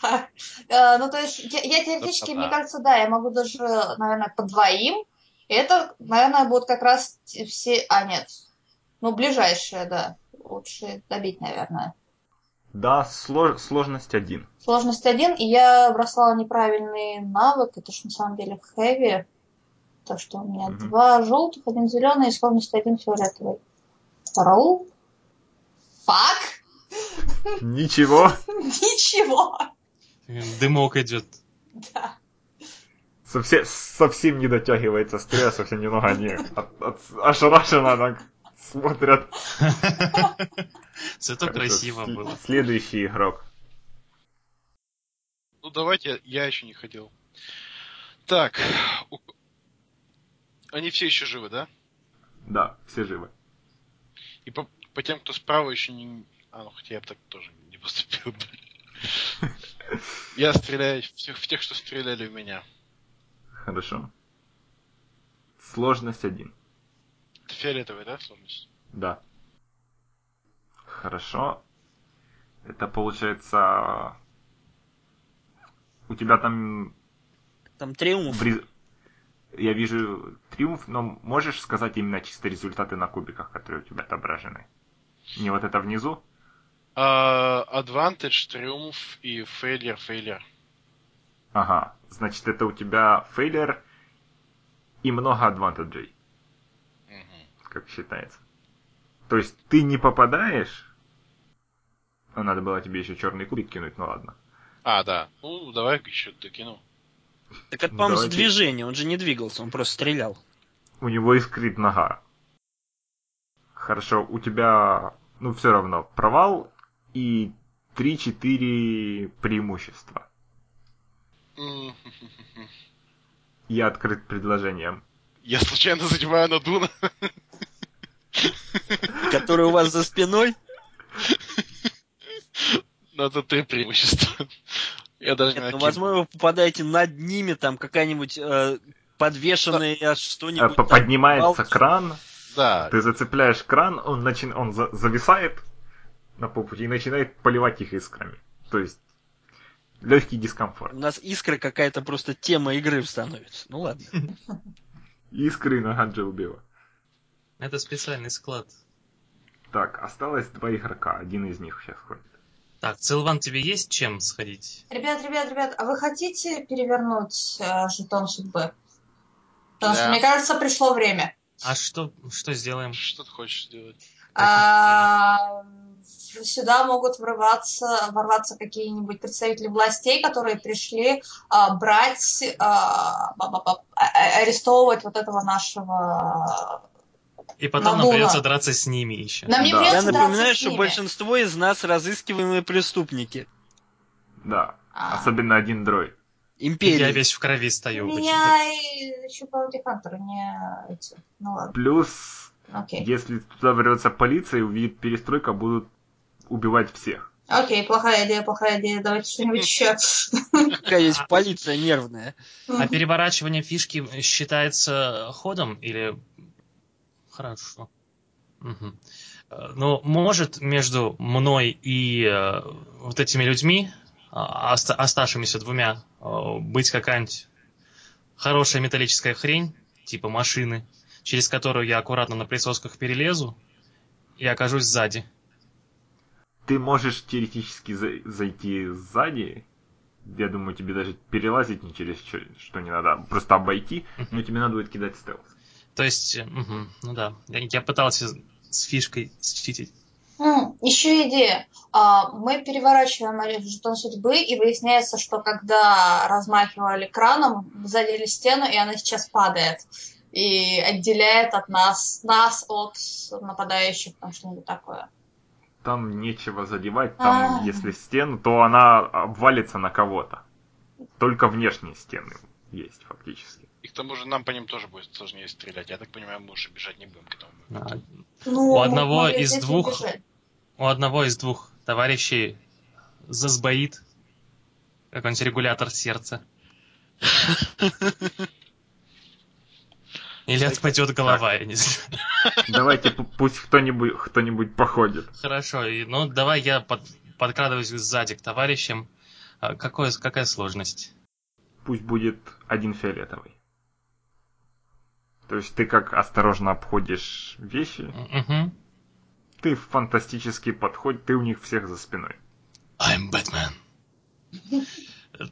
Да. Э, Ну, то есть, я, теоретически, мне кажется, да, я могу даже, наверное, по двоим. И это, наверное, будут как раз все... А, нет. Ну, ближайшие, да. Лучше добить, наверное. Да, слож- сложность один. Сложность один, и я бросала неправильный навык. Это ж на самом деле хэви. Так что у меня Мгм. два желтых, один зеленый и сложность один фиолетовый. Ролл. Фак. Ничего. Ничего. Дымок идет. Да. Совсем, совсем не дотягивается стрель, совсем немного они от- от- ошарашенно так смотрят. Зато красиво было. Следующий игрок. Ну давайте, я еще не ходил. Так. Они все еще живы, да? Да, все живы. И по, по тем, кто справа еще не... А, ну хотя я бы так тоже не поступил бы. Я стреляю в тех, в тех, что стреляли в меня. Хорошо. Сложность один. Фиолетовый, да, сложность? Да. Хорошо. Это получается... У тебя там Там триумф. в, рез- Я вижу триумф, но можешь сказать именно чисто результаты на кубиках, которые у тебя отображены? Не вот это внизу? А, Advantage, триумф и failure, failure. Ага, значит это у тебя фейлер и много адвантажей. Как считается. То есть ты не попадаешь, а надо было тебе еще черный кубик кинуть, ну ладно. А, да. Ну, давай еще докину. Так это, по-моему, давайте. движение, он же не двигался, он просто стрелял. У него искрит нога. Хорошо, у тебя, ну все равно, провал и 3-4 преимущества. Я открыт предложением. Я случайно задеваю на Дуна. Который у вас за спиной. Но это три преимущества. Я даже не Нет, ну, накину. возможно, вы попадаете над ними, там какая-нибудь э, подвешенная Э, что-нибудь. там, Поднимается палка. кран, Да, ты зацепляешь кран, он, начи- он за- зависает на полпути и начинает поливать их искрами. То есть легкий дискомфорт. У нас искра какая-то просто тема игры становится. Ну ладно. Искры на Ганджи убила. Это специальный склад. Так, осталось два игрока, один из них сейчас ходит. Так, Целван, тебе есть чем сходить? Ребят, ребят, ребят, а вы хотите перевернуть э, жетон судьбы? Потому что, Да. мне кажется, пришло время. А что, что сделаем? что ты хочешь сделать? А, сюда могут врываться, ворваться какие-нибудь представители властей, которые пришли а, брать, а, а- а- арестовывать вот этого нашего... И потом нам Надула. придется драться с ними еще. Нам не Да. Я напоминаю, что большинство из нас разыскиваемые преступники. Да, А. особенно один дроид. Империи. Я весь в крови У стою. очень меня и еще Bounty Hunter, не эти. Ну ладно, Плюс, окей. если туда ворвется полиция и увидит перестройка, будут убивать всех. Окей, плохая идея, плохая идея. Давайте что-нибудь еще. Какая есть полиция нервная. А переворачивание фишки считается ходом или... Хорошо. Мгм. Э, Ну, может между мной и э, вот этими людьми, а, оста- оставшимися двумя, э, быть какая-нибудь хорошая металлическая хрень, типа машины, через которую я аккуратно на присосках перелезу и окажусь сзади. Ты можешь теоретически за- зайти сзади. Я думаю, тебе даже перелазить не через что, что не надо, просто обойти, но тебе надо будет кидать стелс. То есть, мгм, ну да, я, я пытался с фишкой считить. Еще идея. А, Мы переворачиваем жетон судьбы, и выясняется, что когда размахивали краном, задели стену, и она сейчас падает. И отделяет от нас, нас от нападающих, там что-нибудь такое. Там нечего задевать, там А. если стену, то она обвалится на кого-то. Только внешние стены есть фактически. И к тому же нам по ним тоже будет сложнее стрелять. Я так понимаю, мы уже бежать не будем к этому. А, Ну, У одного из двух- убежать. У одного из двух товарищей засбоит какой-нибудь регулятор сердца. Или отпадет голова, я не знаю. Давайте пу- пусть кто-нибудь кто-нибудь походит. Хорошо, и, ну давай я под- подкрадываюсь сзади к товарищам. А какое, какая сложность? Пусть будет один фиолетовый. То есть ты как осторожно обходишь вещи, Мгм. ты фантастический подход, ты у них всех за спиной. I'm Batman.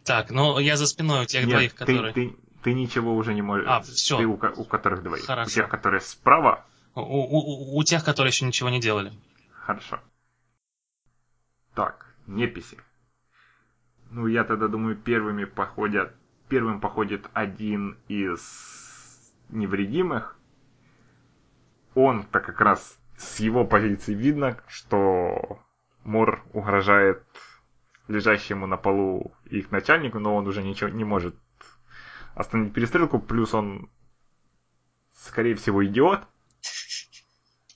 Так, ну я за спиной у тех Нет, двоих, которые... ты, ты ничего уже не можешь. А, всё. Ты у, у которых двоих. Хорошо. У тех, которые справа, У, у- у тех, которые еще ничего не делали. хорошо. Так, неписи. Ну, я тогда думаю, первыми походят... Первым походит один из невредимых. Он-то как раз с его позиции видно, что Мор угрожает лежащему на полу их начальнику, но он уже ничего не может остановить перестрелку, плюс он, скорее всего, идиот.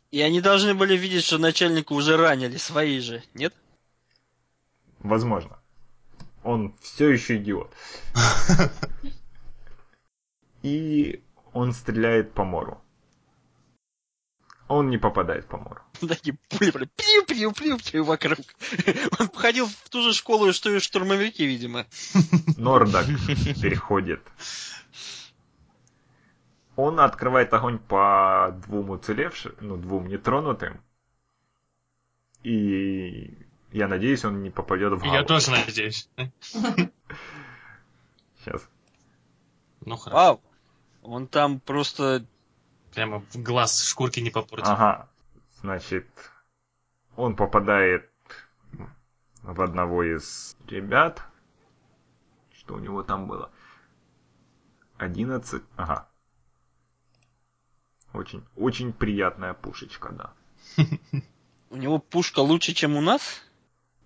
И они должны были видеть, что начальника уже ранили, свои же, нет? Возможно. Он все еще идиот. И он стреляет по Мору. Он не попадает по Мору. Такие пули, прям пью-пью-пью-пью вокруг. Он походил в ту же школу, что и штурмовики, видимо. Нордак переходит Он открывает огонь по двум уцелевшим, ну, двум нетронутым. И я надеюсь, он не попадет в Я Галу. тоже надеюсь. Сейчас. Ну хорошо. Вау! Он там просто... Прямо в глаз шкурки не попортит. Ага. Значит, он попадает в одного из ребят. Что у него там было? 11. Ага. Очень, очень приятная пушечка, да. У него пушка лучше, чем у нас?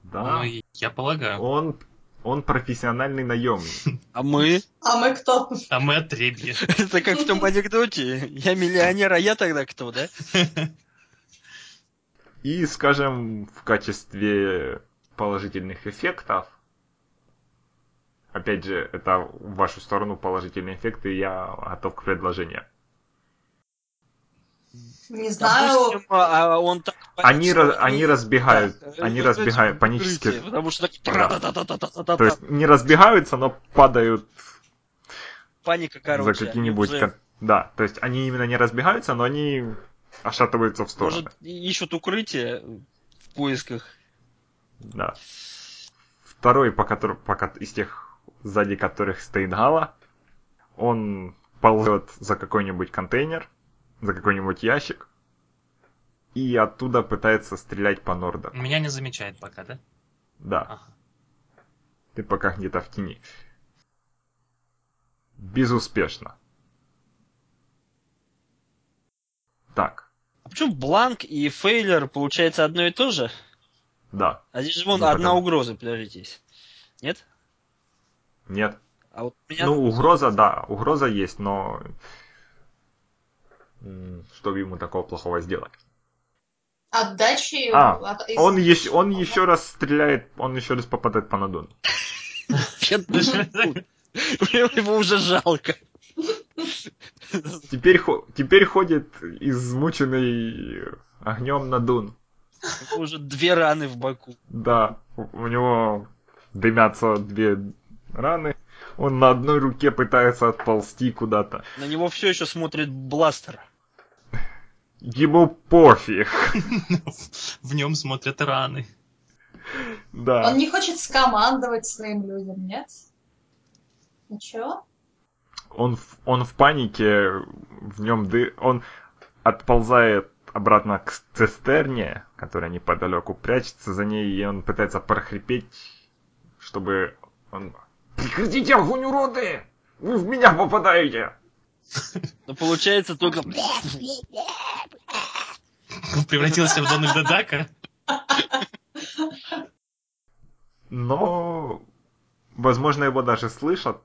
Да. Ну, я полагаю. Он, он профессиональный наемник. А мы? А мы кто? А мы отребье. Это как в том анекдоте. Я миллионер, а я тогда кто, да? И, скажем, в качестве положительных эффектов, опять же, это в вашу сторону положительные эффекты, я готов к предложению. Не знаю. Допустим, а а он так... Они, раз- они разбегают, да, они разбегают панически. Потому что такие... Да. То есть не разбегаются, но падают Паника, короче. за какие-нибудь... уже, Да, то есть они именно не разбегаются, но они ошатываются в сторону. Может, ищут укрытие в поисках. Да. Второй, по которому, по, из тех, сзади которых стоит Гала, он ползет за какой-нибудь контейнер, за какой-нибудь ящик, и оттуда пытается стрелять по Норда. Меня не замечает пока, да? Да, Ага. ты пока где-то в тени. Безуспешно. Так, А почему бланк и фейлер получается одно и то же? да, А здесь же вон Ну, одна потому- угроза, подождите. Нет? нет. А вот у меня... Ну, угроза, да, угроза есть, но... Что ему такого плохого сделать? Отдачи. А, от- из- Он еще, он еще раз стреляет, он еще раз попадает по Надону. Его уже жалко. Теперь, теперь ходит измученный огнем Надун. У него уже две раны в боку. Да, у у него дымятся две раны. Он на одной руке пытается отползти куда-то. На него все еще смотрит бластер. Ему пофиг. В нем смотрят раны. Да. Он не хочет скомандовать своим людям, нет? Ничего? Он, в- он в панике, в нем ды... Он отползает обратно к цистерне, которая неподалеку прячется за ней, и он пытается прохрипеть, чтобы он... Прекратите огонь, уроды! Вы в меня попадаете! Но получается только... Он превратился в Дональда Дака. Но, возможно, его даже слышат,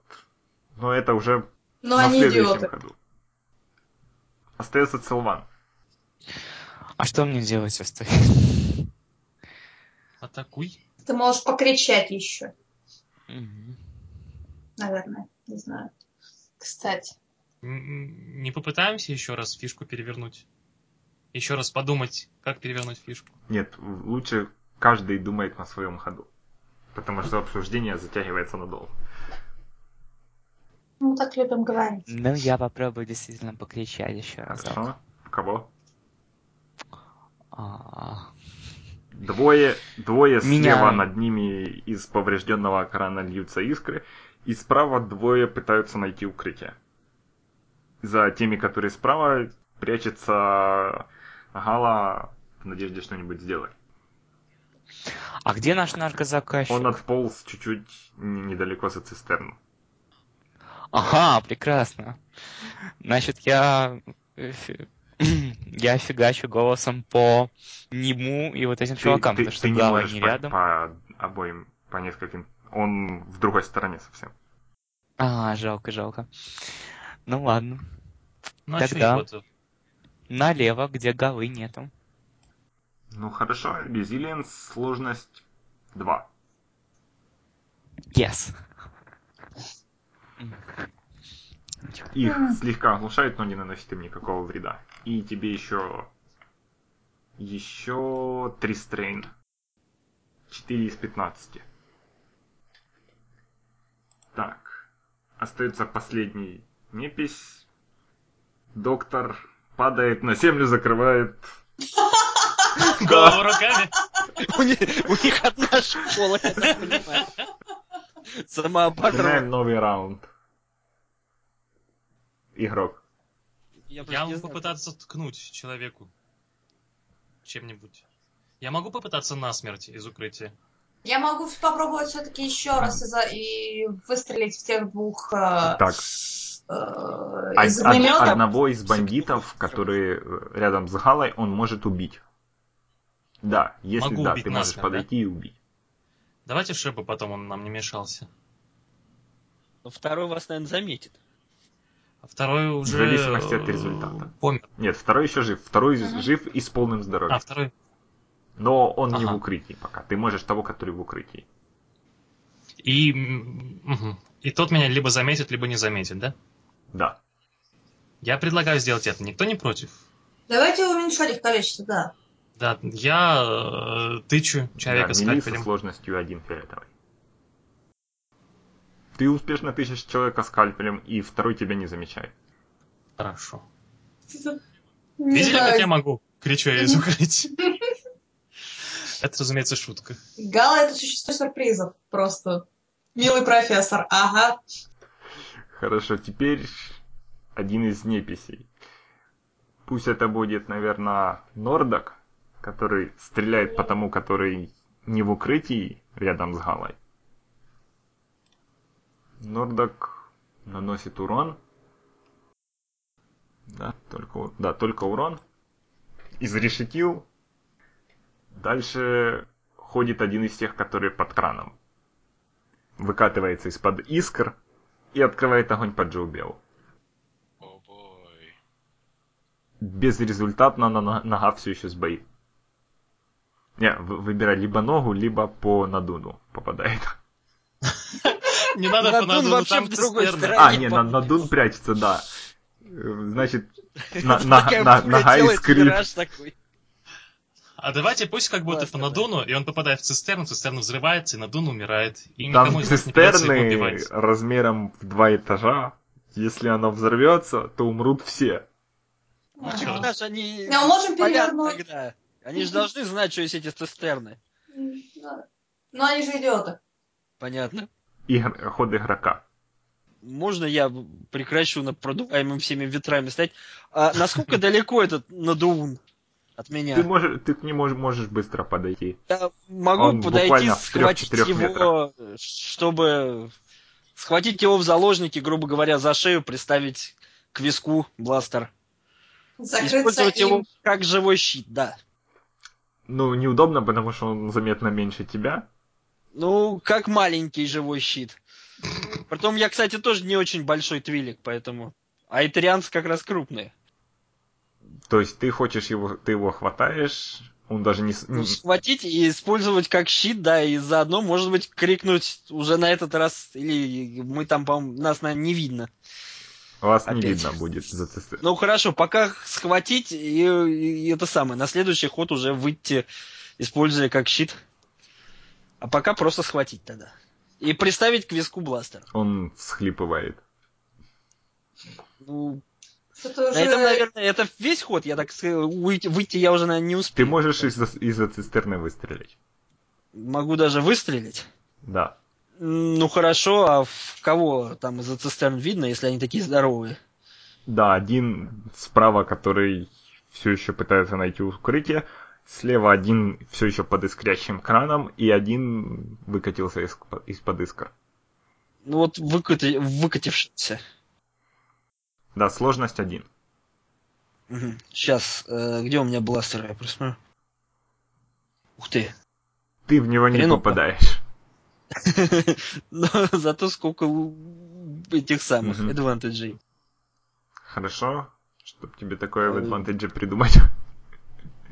но это уже Но на они следующем идиоты. ходу. Остается Целван. А что мне делать остается? Атакуй. Ты можешь покричать еще, наверное. Не знаю. Кстати. Не попытаемся еще раз фишку перевернуть? Еще раз подумать, как перевернуть фишку. Нет, лучше каждый думает на своем ходу. Потому что обсуждение затягивается надолго. Ну, так любим говорить. Ну, я попробую действительно покричать еще раз. Хорошо? Кого? А, Двое, двое Меня- слева над ними из поврежденного крана льются искры, и справа двое пытаются найти укрытие. За теми, которые справа, прячется Гала в надежде что-нибудь сделать. а где наш наркозаказчик? Он отполз чуть-чуть недалеко за цистерну. Ага, прекрасно. Значит, я... Я фигачу голосом по нему и вот этим чувакам, ты, потому что ты не можешь не по, рядом. по обоим, по нескольким. Он в другой стороне совсем. А, жалко, жалко. Ну ладно. Ну, а Тогда. его-то? Налево, где Галы нету. Ну хорошо, резилиенс сложность 2. Yes. Их слегка оглушает, но не наносит им никакого вреда. И тебе еще... Еще 3 стрейн. 4 из 15. Так. Остается последний непись. Доктор падает на землю, закрывает... Голову руками. У них, у них одна школа, я так понимаю. Начинаем Самооборона. новый раунд. Игрок. Я, Я могу попытаться ткнуть человеку чем-нибудь. Я могу попытаться насмерть из укрытия. Я могу попробовать все-таки еще раз и, за- и выстрелить в тех двух э, Так, э, од- из од- огнемета. одного из бандитов, которые э, рядом с Галой, он может убить. Да, если Могу да, ты можешь насмерть, подойти и убить. Давайте чтобы потом он нам не мешался. Но второй вас, наверное, заметит. А второй уже... зависимости от э, результата. Помер. Нет, второй еще жив. Второй жив и с полным здоровьем. А, второй... Но он не Ага. в укрытии пока. Ты можешь того, который в укрытии. И... И тот меня либо заметит, либо не заметит, да? Да. Я предлагаю сделать это. Никто не против? Давайте уменьшать их количество, да. Да, я э, тычу человека да, мили со скальпелем. сложностью один фиолетовый. Ты успешно тычешь человека скальпелем, и второй тебя не замечает. Хорошо. Не Видели, как я могу? Кричу я из укрытия. Это, разумеется, шутка. Гала это существо сюрпризов просто. Милый профессор, ага. Хорошо, теперь один из неписей. Пусть это будет, наверное, Нордок, который стреляет по тому, который не в укрытии рядом с Галой. Нордок наносит урон. Да, только, да, только урон. Изрешетил. Дальше ходит один из тех, которые под краном. Выкатывается из-под искр и открывает огонь по Джоу Беллу. О бой. Безрезультатно нога все еще сбоит. Не, вы- выбирай либо ногу, либо по надуну попадает. Не надо Надун по надуну, вообще там в другой стороне. А, не, на, надун прячется, да. Э, Значит, на- на- на- вираж такой. А давайте пусть как будто по надуну, и он попадает в цистерну, цистерна взрывается, и надун умирает. И Там цистерны размером в два этажа. Если она взорвется, то умрут все. Ну? Когда ж они... Ну, можем Понятно перевернуть. тогда. Они же должны знать, что есть эти цистерны. Но они же идиоты. Понятно. Игр- ход игрока. Можно я прекращу на продуваемым всеми ветрами стоять? А насколько далеко этот надуун от меня? Ты, можешь, ты к нему можешь быстро подойти. Я могу Он подойти, схватить 3-4 его, чтобы схватить его в заложники, грубо говоря, за шею, приставить к виску бластер. Закрыться Использовать его им. как живой щит, да. Ну, неудобно, потому что он заметно меньше тебя. Ну, как маленький живой щит. Потом я, кстати, тоже не очень большой твилик, поэтому... А итарианцы как раз крупные. То есть ты хочешь его, ты его хватаешь, он даже не... Ну, не- схватить и использовать как щит, да, и заодно, может быть, крикнуть уже на этот раз, или мы там, по-моему, нас, наверное, не видно. Вас не опять. видно будет. Ну, хорошо, пока схватить, и, и это самое, на следующий ход уже выйти, используя как щит. А пока просто схватить тогда. И приставить к виску бластер. Он всхлипывает. Ну, Что-то на уже... этом, наверное, это весь ход, я так сказал, выйти, выйти я уже, наверное, не Ты успею. можешь из-за, из-за цистерны выстрелить. Могу даже выстрелить. Да. Ну хорошо, а в кого там из-за цистерн видно, если они такие здоровые? Да, один справа, который все еще пытается найти укрытие. Слева один все еще под искрящим краном, и один выкатился из- из-под искр. Ну вот выкати- выкатившийся. Да, сложность один. Сейчас, где у меня бластер, я просмотрю. Ух ты. Ты в него не Хреново. попадаешь. Но зато сколько этих самых адвантажей. Хорошо, чтобы тебе такое в Э. адвантаже придумать.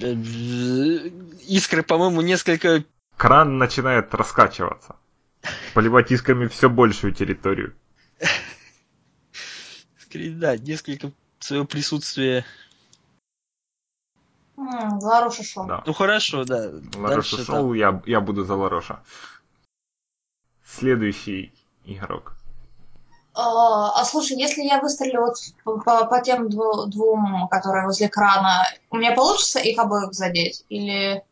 Э, Искры, по-моему, несколько... Кран начинает раскачиваться. Поливать искрами все большую территорию. скорее, Да, несколько свое присутствие. М, Ларуша шел. Да. Ну хорошо, да. Ларош Дальше ушел, я, я буду за Лароша. Следующий игрок. А, а слушай, если я выстрелю вот по, по- тем дву- двум, которые возле крана, у меня получится их обоих задеть? Или,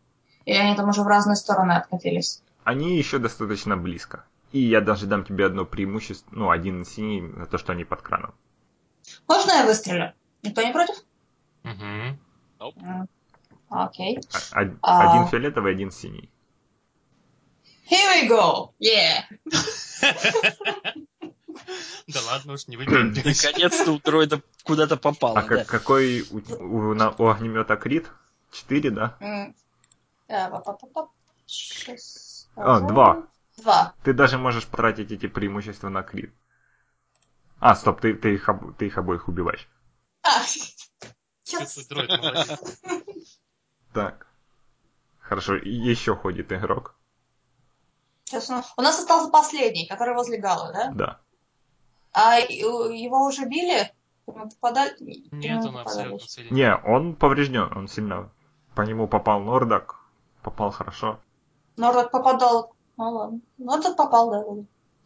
или они там уже в разные стороны откатились? Они еще достаточно близко. И я даже дам тебе одно преимущество, ну, один синий, на то, что они под краном. Можно я выстрелю? Никто не против? М, Окей. А- А. Один фиолетовый, один синий. Here we go! Yeah! Да ладно уж, не выпендривайся. Наконец-то у дроида куда-то попало. А да. какой у, у, на- у огнемета крит? Четыре, да? Э. Шесть. А, два. Два. Ты даже можешь потратить эти преимущества на крит. А, стоп, ты, ты, их, ты их обоих убиваешь. А, дроид. Так. Хорошо, еще ходит игрок. Сейчас у у нас остался последний, который возле Гала, да? Да. А у- его уже били? Ему попадали? Нет, Ему он попадали. абсолютно целен. Не, он поврежден, он сильно. По нему попал Нордак. Попал хорошо. Нордок попадал. Ну ладно. Нордок попал, да.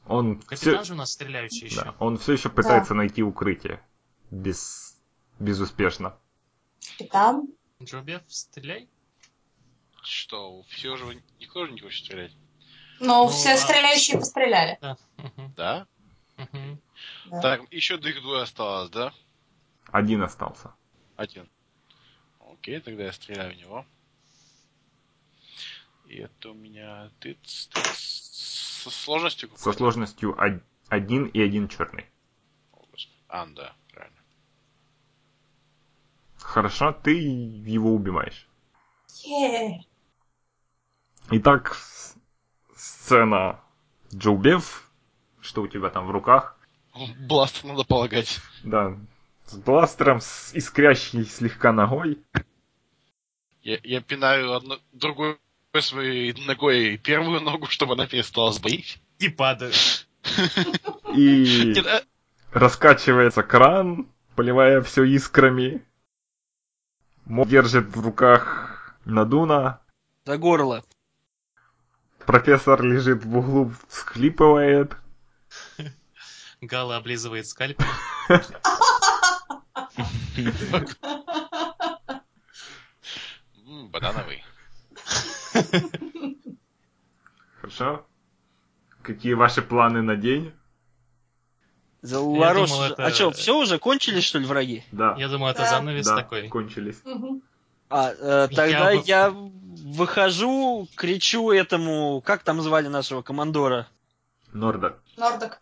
Он Капитан все, же у нас стреляющий еще. да, он все еще пытается найти укрытие. Без, безуспешно. Капитан. Джобев, стреляй. Что, все уже никто же не хочет стрелять? Ну, Ну, все а- стреляющие постреляли. Да. Да? Мгм. Да. Так, еще их двое осталось, да? Один остался. Один. Окей, тогда я стреляю в него. И это у меня тыц, со сложностью Со какой-то? сложностью од- один и один черный. О, господи. А, да, правильно. Хорошо, ты его убиваешь. Е. Итак, сцена Джоубев. Что у тебя там в руках? Бластер надо полагать. Да, с бластером, с искрящей слегка ногой. Я, я пинаю одну, другой своей ногой первую ногу, чтобы она перестала сбоить. И падаю. И раскачивается кран, поливая все искрами. Мо держит в руках Надуна. За горло. Профессор лежит в углу, всхлипывает. Гала облизывает скальпель. банановый. Хорошо. Какие ваши планы на день? За Ларош. думал, это- А что, все уже кончились, что ли, враги? Да. Я думаю, это Да. занавес да, такой. кончились. Мгм. А, э, тогда Я я, выхожу, кричу этому, как там звали нашего командора? Нордак. Нордок.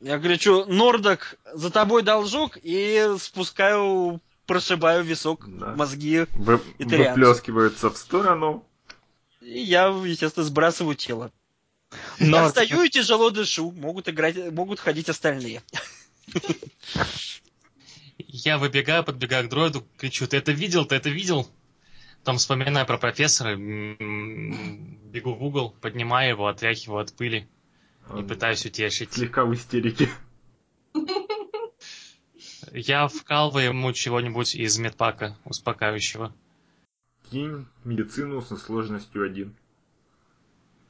Я кричу, Нордок, за тобой должок, и спускаю, прошибаю висок Да. мозги. Вы, Итальянцы. выплескиваются в сторону. И я, естественно, сбрасываю тело. Я Но встаю и тяжело дышу. Могут играть, могут ходить остальные. Я выбегаю, подбегаю к дроиду, кричу, ты это видел, ты это видел? Там вспоминаю про профессора, бегу в угол, поднимаю его, отряхиваю от пыли и Он пытаюсь утешить. Слегка в истерике. Я вкалываю ему чего-нибудь из медпака успокаивающего. Кинь медицину со сложностью один.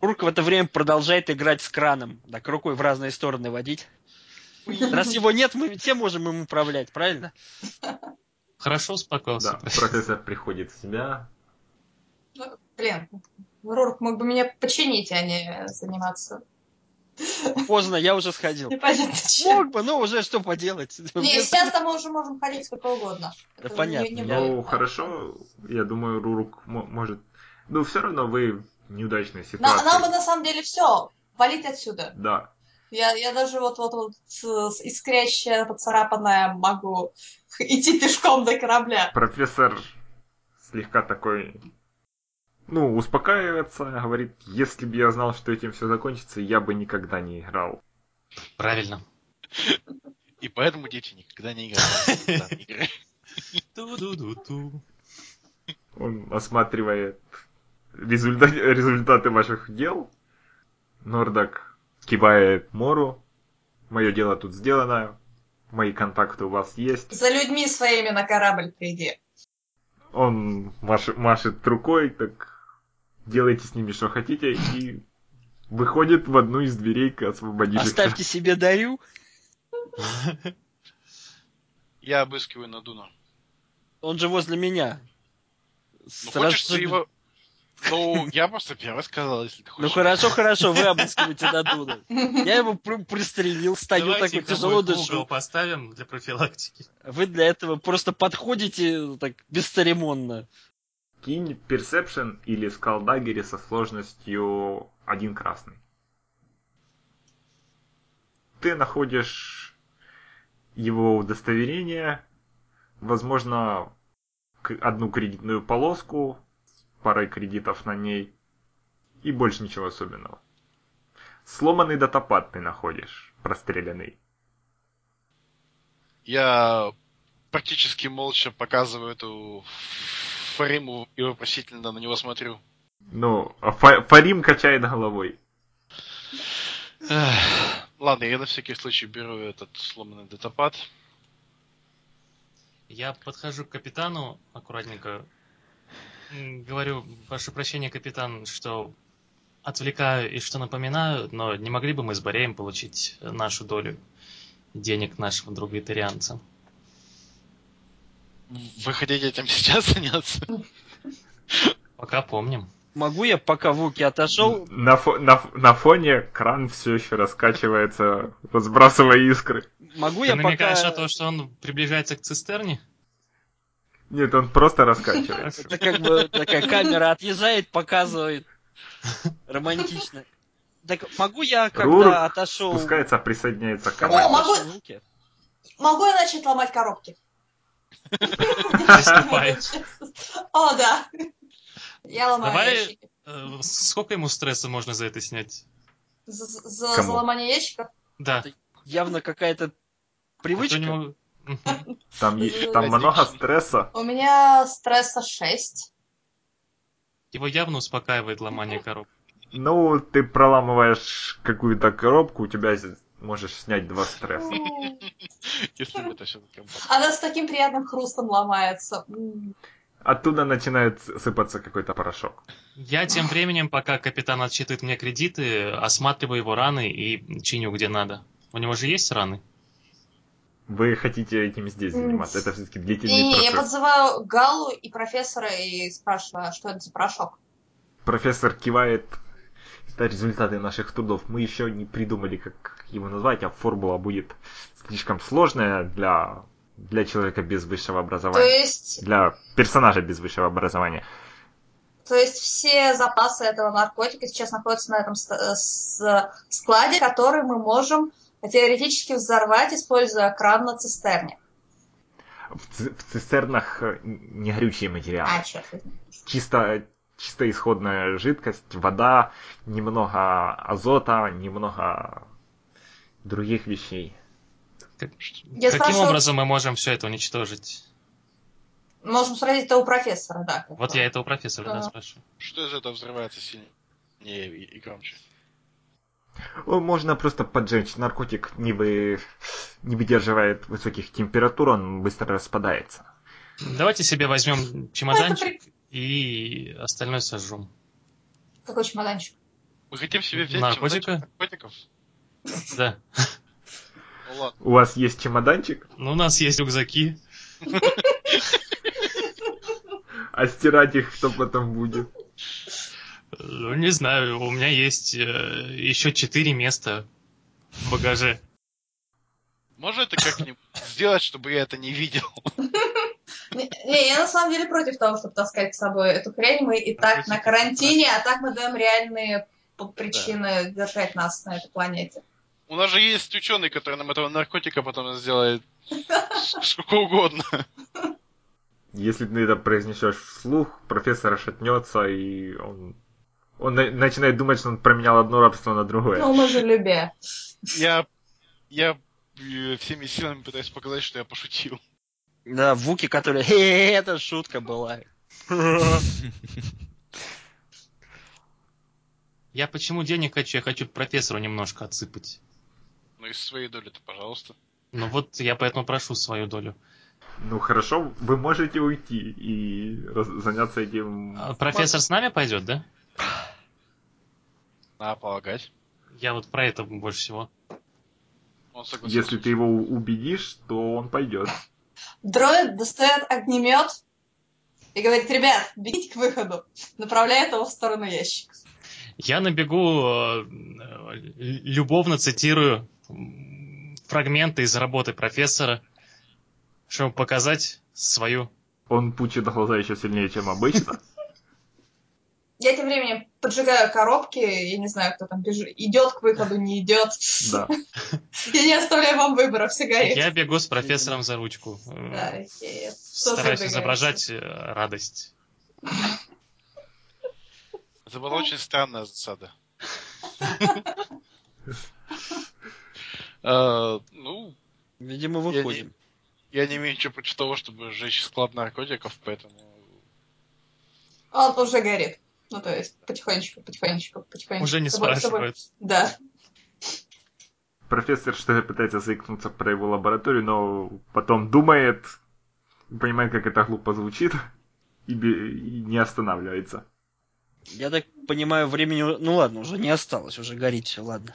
Урк в это время продолжает играть с краном. Так рукой в разные стороны водить. Раз его нет, мы все можем им управлять, правильно? Хорошо успокоился. Да, профессор приходит в себя. Ну, Блин, Рурк мог бы меня починить, а не заниматься. Поздно, я уже сходил. Непонятно чем. Мог бы, но уже что поделать. Не, сейчас мы уже можем ходить сколько угодно. Да Это понятно, не- Ну, хорошо. Я думаю, Рурук мо- может... Ну, все равно вы На- ситуации. нам бы на самом деле все. Валить отсюда. Да. Я, я даже вот вот вот с, с искрящая, поцарапанная могу идти пешком до корабля. Профессор слегка такой... Ну, успокаивается, говорит, если бы я знал, что этим все закончится, я бы никогда не играл. Правильно. И поэтому дети никогда не играют. Ту-ду-ду-ту. Он осматривает результа- результаты ваших дел. Нордак кивает Мору. Мое дело тут сделано. Мои контакты у вас есть. За людьми своими на корабль приди. Он машет рукой, так делайте с ними что хотите, и выходит в одну из дверей к освободившихся. Оставьте себе дарю. Я обыскиваю Надуна. Он же возле меня. Ну, хочешь его... Ну, я просто первый сказал, если ты Ну хочешь. хорошо, хорошо, вы обыскиваете Надуна. Я его пр- пристрелил, стою Давайте такой тяжело дышу. поставим для профилактики. Вы для этого просто подходите так бесцеремонно. Кинь Perception или Скалдагере со сложностью один красный. Ты находишь его удостоверение, возможно, одну кредитную полоску парой кредитов на ней и больше ничего особенного. Сломанный датапад ты находишь, простреленный. Я практически молча показываю эту Фариму и вопросительно на него смотрю. Ну, а Фа- Фарим качает головой. Эх, Ладно, я на всякий случай беру этот сломанный датапад. Я подхожу к капитану аккуратненько. Говорю, прошу прощения, капитан, что отвлекаю и что напоминаю, но не могли бы мы с Бореем получить нашу долю денег нашего друга итарианца? Вы хотите этим сейчас заняться? Пока помним. Могу я, пока Вуки отошел, На, фо- на на фоне кран все еще раскачивается, разбрасывая искры. могу Ты я намекаешь пока... на то, что он приближается к цистерне? Нет, он просто раскачивается. Это как бы такая камера отъезжает, показывает. Романтично. Так могу я, когда отошел... Спускается, присоединяется к О, Могу я начать ломать коробки? О, да. Я ломаю Давай- ящики. Э, Сколько ему стресса можно за это снять? За, ломание ящиков? Да. явно какая-то привычка. Там, там много стресса. У меня стресса 6. Его явно успокаивает ломание коробки. Ну, ты проламываешь какую-то коробку, у тебя можешь снять два стресса. Если бы это. Она с таким приятным хрустом ломается. Оттуда начинает сыпаться какой-то порошок. Я тем временем, пока капитан отсчитывает мне кредиты, осматриваю его раны и чиню где надо. У него же есть раны? Вы хотите этим здесь заниматься? Это все-таки длительный Не-не, я процесс. подзываю Галу и профессора и спрашиваю, а что это за порошок. Профессор кивает. Это результаты наших трудов. Мы еще не придумали, как его назвать, а формула будет слишком сложная для, для человека без высшего То образования. есть, Для персонажа без высшего образования. то есть все запасы этого наркотика сейчас находятся на этом складе, который мы можем теоретически взорвать, используя кран на цистерне. В, ци- в цистернах э, не горючие материалы. А, черт чисто, чисто исходная жидкость, вода, немного азота, немного других вещей. Как- Я Каким спрашиваю- образом мы можем все это уничтожить? Можем спросить это у профессора, да. Вот я этого профессора да, Ага. спрашиваю. Что из этого взрывается сильнее и, и громче? О, Можно просто поджечь. Наркотик не, вы... не выдерживает высоких температур, он быстро распадается. Давайте себе возьмем Ну, это чемоданчик и остальное сожжем. Какой чемоданчик? Мы хотим себе взять Наркотика? чемоданчик наркотиков? Да. Ну. У вас есть чемоданчик, Ну, у нас есть рюкзаки. а стирать их кто потом будет? Ну, не знаю, у меня есть э, еще четыре места в багаже. Можно это как-нибудь сделать, чтобы я это не видел? Не, не, я на самом деле против того, чтобы таскать с собой эту хрень. Мы и так на карантине, а так мы даем реальные причины держать нас на этой планете. У нас же есть ученый, который нам этого наркотика потом сделает сколько угодно. Если ты это произнесешь вслух, профессор шатнется, и он, он на- начинает думать, что он променял одно рабство на другое. Ну, мы же любя. Я, я э, всеми силами пытаюсь показать, что я пошутил. Да, Вуки, который... «Хе-хе, это шутка была. Я почему денег хочу? Я хочу профессору немножко отсыпать. Ну, из своей доли-то, пожалуйста. Ну вот, я поэтому прошу свою долю. Ну хорошо, вы можете уйти и раз- заняться этим. А профессор с нами пойдет, да? Надо полагать. Я вот про это больше всего. Если ты его убедишь, то он пойдет. Дроид достает огнемет и говорит, ребят, бегите к выходу. Направляет его в сторону ящика. Я на бегу э, э, любовно цитирую фрагменты из работы профессора, чтобы показать свою. Он пучит глаза еще сильнее, чем обычно. Я тем временем поджигаю коробки, я не знаю, кто там бежит, идет к выходу, не идет. Да. Я не оставляю вам выбора, все горит. Я бегу с профессором за ручку. э, Да, тоже Стараюсь изображать э, радость. Это была очень странная засада. Э, Ну, Видимо, выходим. я не имею ничего против того, чтобы сжечь склад наркотиков, поэтому... Он уже горит. Ну, то есть, потихонечку, потихонечку, потихонечку. Уже не С тобой- с тобой- спрашивают. Да. Профессор что-то пытается заикнуться про его лабораторию, но потом думает, понимает, как это глупо звучит, и, и не останавливается. Я так понимаю, времени... Ну ладно, уже не осталось, уже горит все, ладно.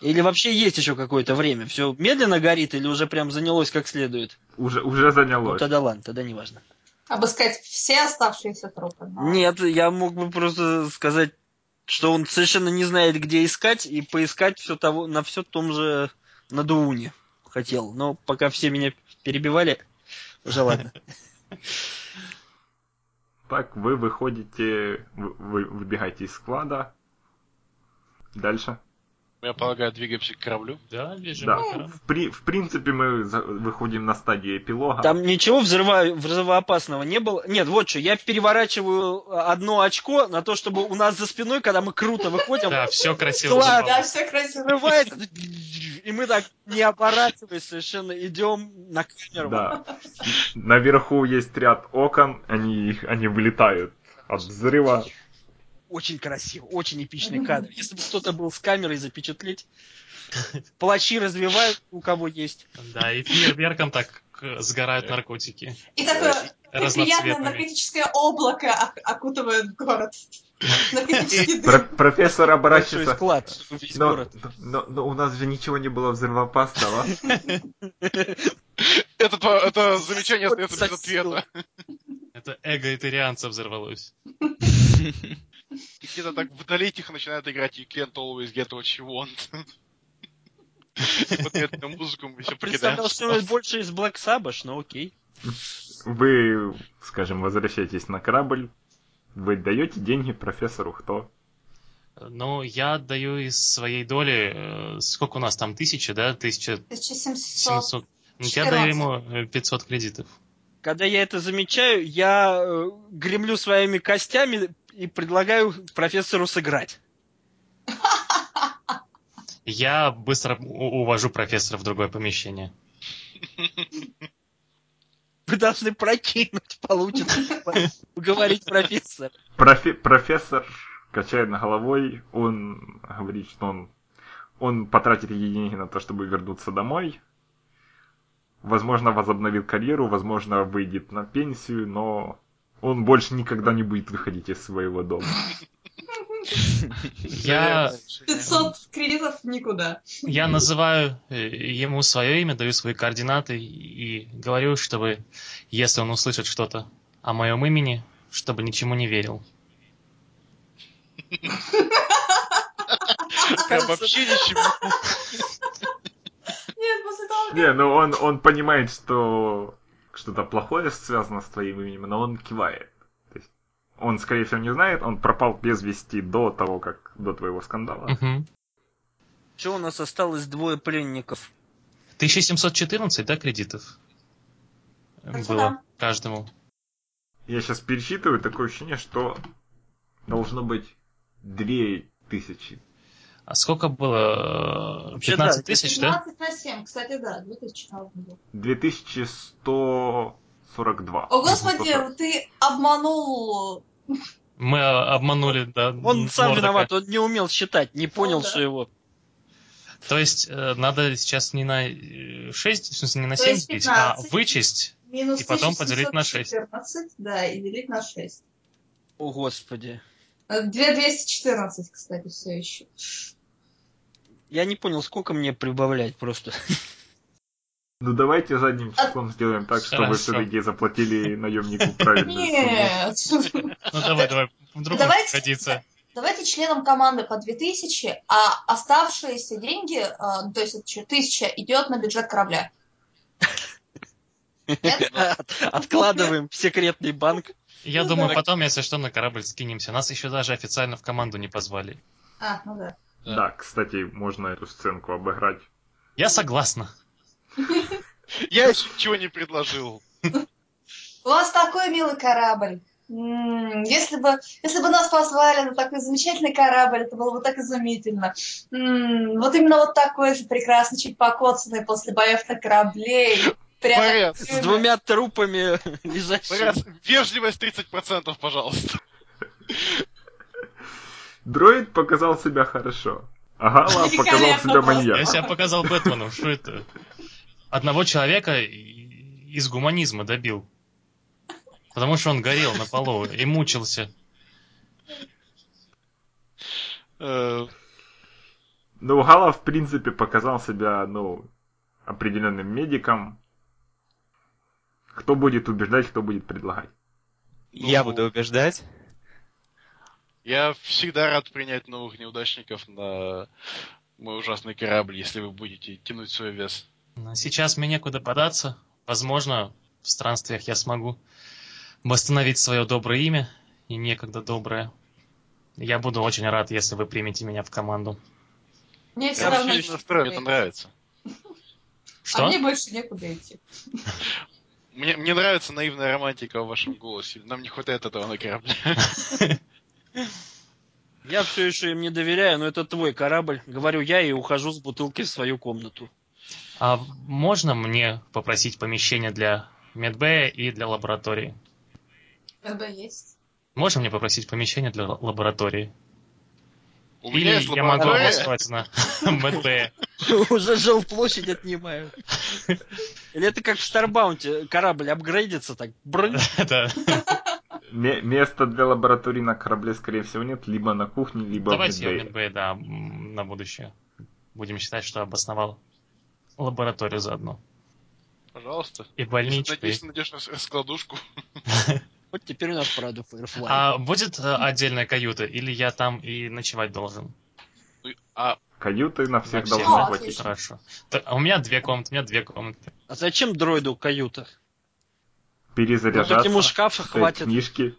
Или вообще есть еще какое-то время? Все медленно горит или уже прям занялось как следует? Уже, уже Ну занялось. тогда ладно, тогда не важно. Обыскать все оставшиеся трупы. но- Нет, я мог бы просто сказать, что он совершенно не знает, где искать, и поискать все того, на все том же Надууне хотел. Но пока все меня перебивали, уже ладно. Так, вы выходите, вы, вы выбегаете из склада. Дальше. Я полагаю, двигаемся к кораблю. Да, бежим Да. кораблю. В, при- в принципе, мы за- выходим на стадию эпилога. Там ничего взрыва... взрывоопасного не было. Нет, вот что, я переворачиваю одно очко на то, чтобы у нас за спиной, когда мы круто выходим, Да, все красиво. Да, все красиво. взрывается, и мы так, не оборачиваясь, совершенно идем на камеру. Да. Наверху есть ряд окон, они, они вылетают от взрыва. Очень красиво, очень эпичный кадр. Если бы кто-то был с камерой запечатлеть. Плащи развивают, у кого есть. Да, и фейерверком так э, сгорают наркотики. И такое приятное Разноцветными. наркотическое облако ок- окутывает город. Наркотический Про- дым. профессор оборачивается. склад, Но, город. но- но у нас же ничего не было взрывоопасного. Это, это замечание остается без ответа. Это эго итарианца взорвалось. И где-то так вдали тихо начинает играть You can't always get what you want. Под эту музыку мы все покидаем. Представлял что-нибудь больше из Black Sabbath, но окей. Вы, скажем, возвращаетесь на корабль. Вы даете деньги профессору кто? Ну, я отдаю из своей доли, э, сколько у нас там, тысяча, да? 1700. 1700. Ну, Я даю ему э, 500 кредитов. Когда я это замечаю, я э, гремлю своими костями и предлагаю профессору сыграть. Я быстро увожу профессора в другое помещение. Вы должны прокинуть, получится. Уговорить профессора. Профе- профессор качает головой, он говорит, что он, он потратит эти деньги на то, чтобы вернуться домой. Возможно, возобновит карьеру, возможно, выйдет на пенсию, но он больше никогда не будет выходить из своего дома. Я, 500 кредитов никуда. я называю э, ему свое имя, даю свои координаты и говорю, чтобы, если он услышит что-то о моем имени, чтобы ничему не верил. Прям вообще ничего. Нет, после того, Не, ну он, он понимает, что что-то плохое связано с твоим именем, но он кивает. То есть он, скорее всего, не знает, он пропал без вести до того, как до твоего скандала. Мгм. Что у нас осталось двое пленников? 1714, да, кредитов? Было да. каждому. Я сейчас пересчитываю, такое ощущение, что должно быть две тысячи. А сколько было? Вообще, 15 да, тысяч, да? 15 на 7, кстати, да, 2000 надо было. 2142. О, господи, ты обманул. Мы обманули, да. Он сам Мордока. виноват, он не умел считать, не понял, Ну да. что его... То есть э, надо сейчас не на 6, в смысле не на То 7 есть делить, а 15. вычесть. Минус И потом поделить на 1714, да, и делить на 6. О, господи. 2214, кстати, все еще. Я не понял, сколько мне прибавлять просто. Ну давайте задним числом сделаем так, чтобы все-таки заплатили наемнику правильную сумму. Нет. Ну давай, давай, вдруг Давайте- годится. Давайте членам команды по 2000, а оставшиеся деньги, э, ну, то есть это что, 1000, идет на бюджет корабля. Откладываем в секретный банк. Я Ну думаю, да. потом, если что, на корабль скинемся. Нас еще даже официально в команду не позвали. А, ну да. Да. Да, кстати, можно эту сценку обыграть. Я согласна. Я еще ничего не предложил. У вас такой милый корабль. Если бы, если бы нас позвали на такой замечательный корабль, это было бы так изумительно. Вот именно вот такой же прекрасный, чуть покоцанный после боев на корабле. С двумя трупами лежащими. Вежливость 30%, пожалуйста. Дроид показал себя хорошо. А Гала показал себя просто. Я маньяком. себя показал Бэтмену. Что это? Одного человека из гуманизма добил. Потому что он горел на полу и мучился. Э, Ну, Гала, в принципе, показал себя, ну, определенным медиком. Кто будет убеждать, кто будет предлагать. Я буду убеждать. Я всегда рад принять новых неудачников на мой ужасный корабль, если вы будете тянуть свой вес. Но Сейчас мне некуда податься. Возможно, в странствиях я смогу восстановить свое доброе имя и некогда доброе. Я буду очень рад, если вы примете меня в команду. Мне все равно настроен, это идти. нравится. Что? А мне больше некуда идти. Мне, мне нравится наивная романтика в вашем голосе. Нам не хватает этого на корабле. Я все еще им не доверяю, но это твой корабль. Говорю я и ухожу с бутылкой в свою комнату. А можно мне попросить помещение для медбэя и для лаборатории? МБ есть. Можно мне попросить помещение для лаборатории? У Или меня есть я могу обосновать на медбэя? Уже жилплощадь отнимают. Или это как в Старбаунте, корабль апгрейдится так. брынь. Места для лаборатории на корабле, скорее всего, нет. Либо на кухне, либо Давайте в я в медбее. медбэе, да, на будущее. Будем считать, что обосновал лабораторию заодно. Пожалуйста. И больничку. и- Надеюсь, найдешь рас- раскладушку. Вот теперь у нас правда Firefly. А будет э, отдельная каюта, или я там и ночевать должен? Ну, А Каюты на всех На должно хватить. Хорошо. У меня две комнаты, у меня две комнаты. А зачем дроиду каюта? Перезаряжаться, Ну, так ему шкафа хватит. книжки.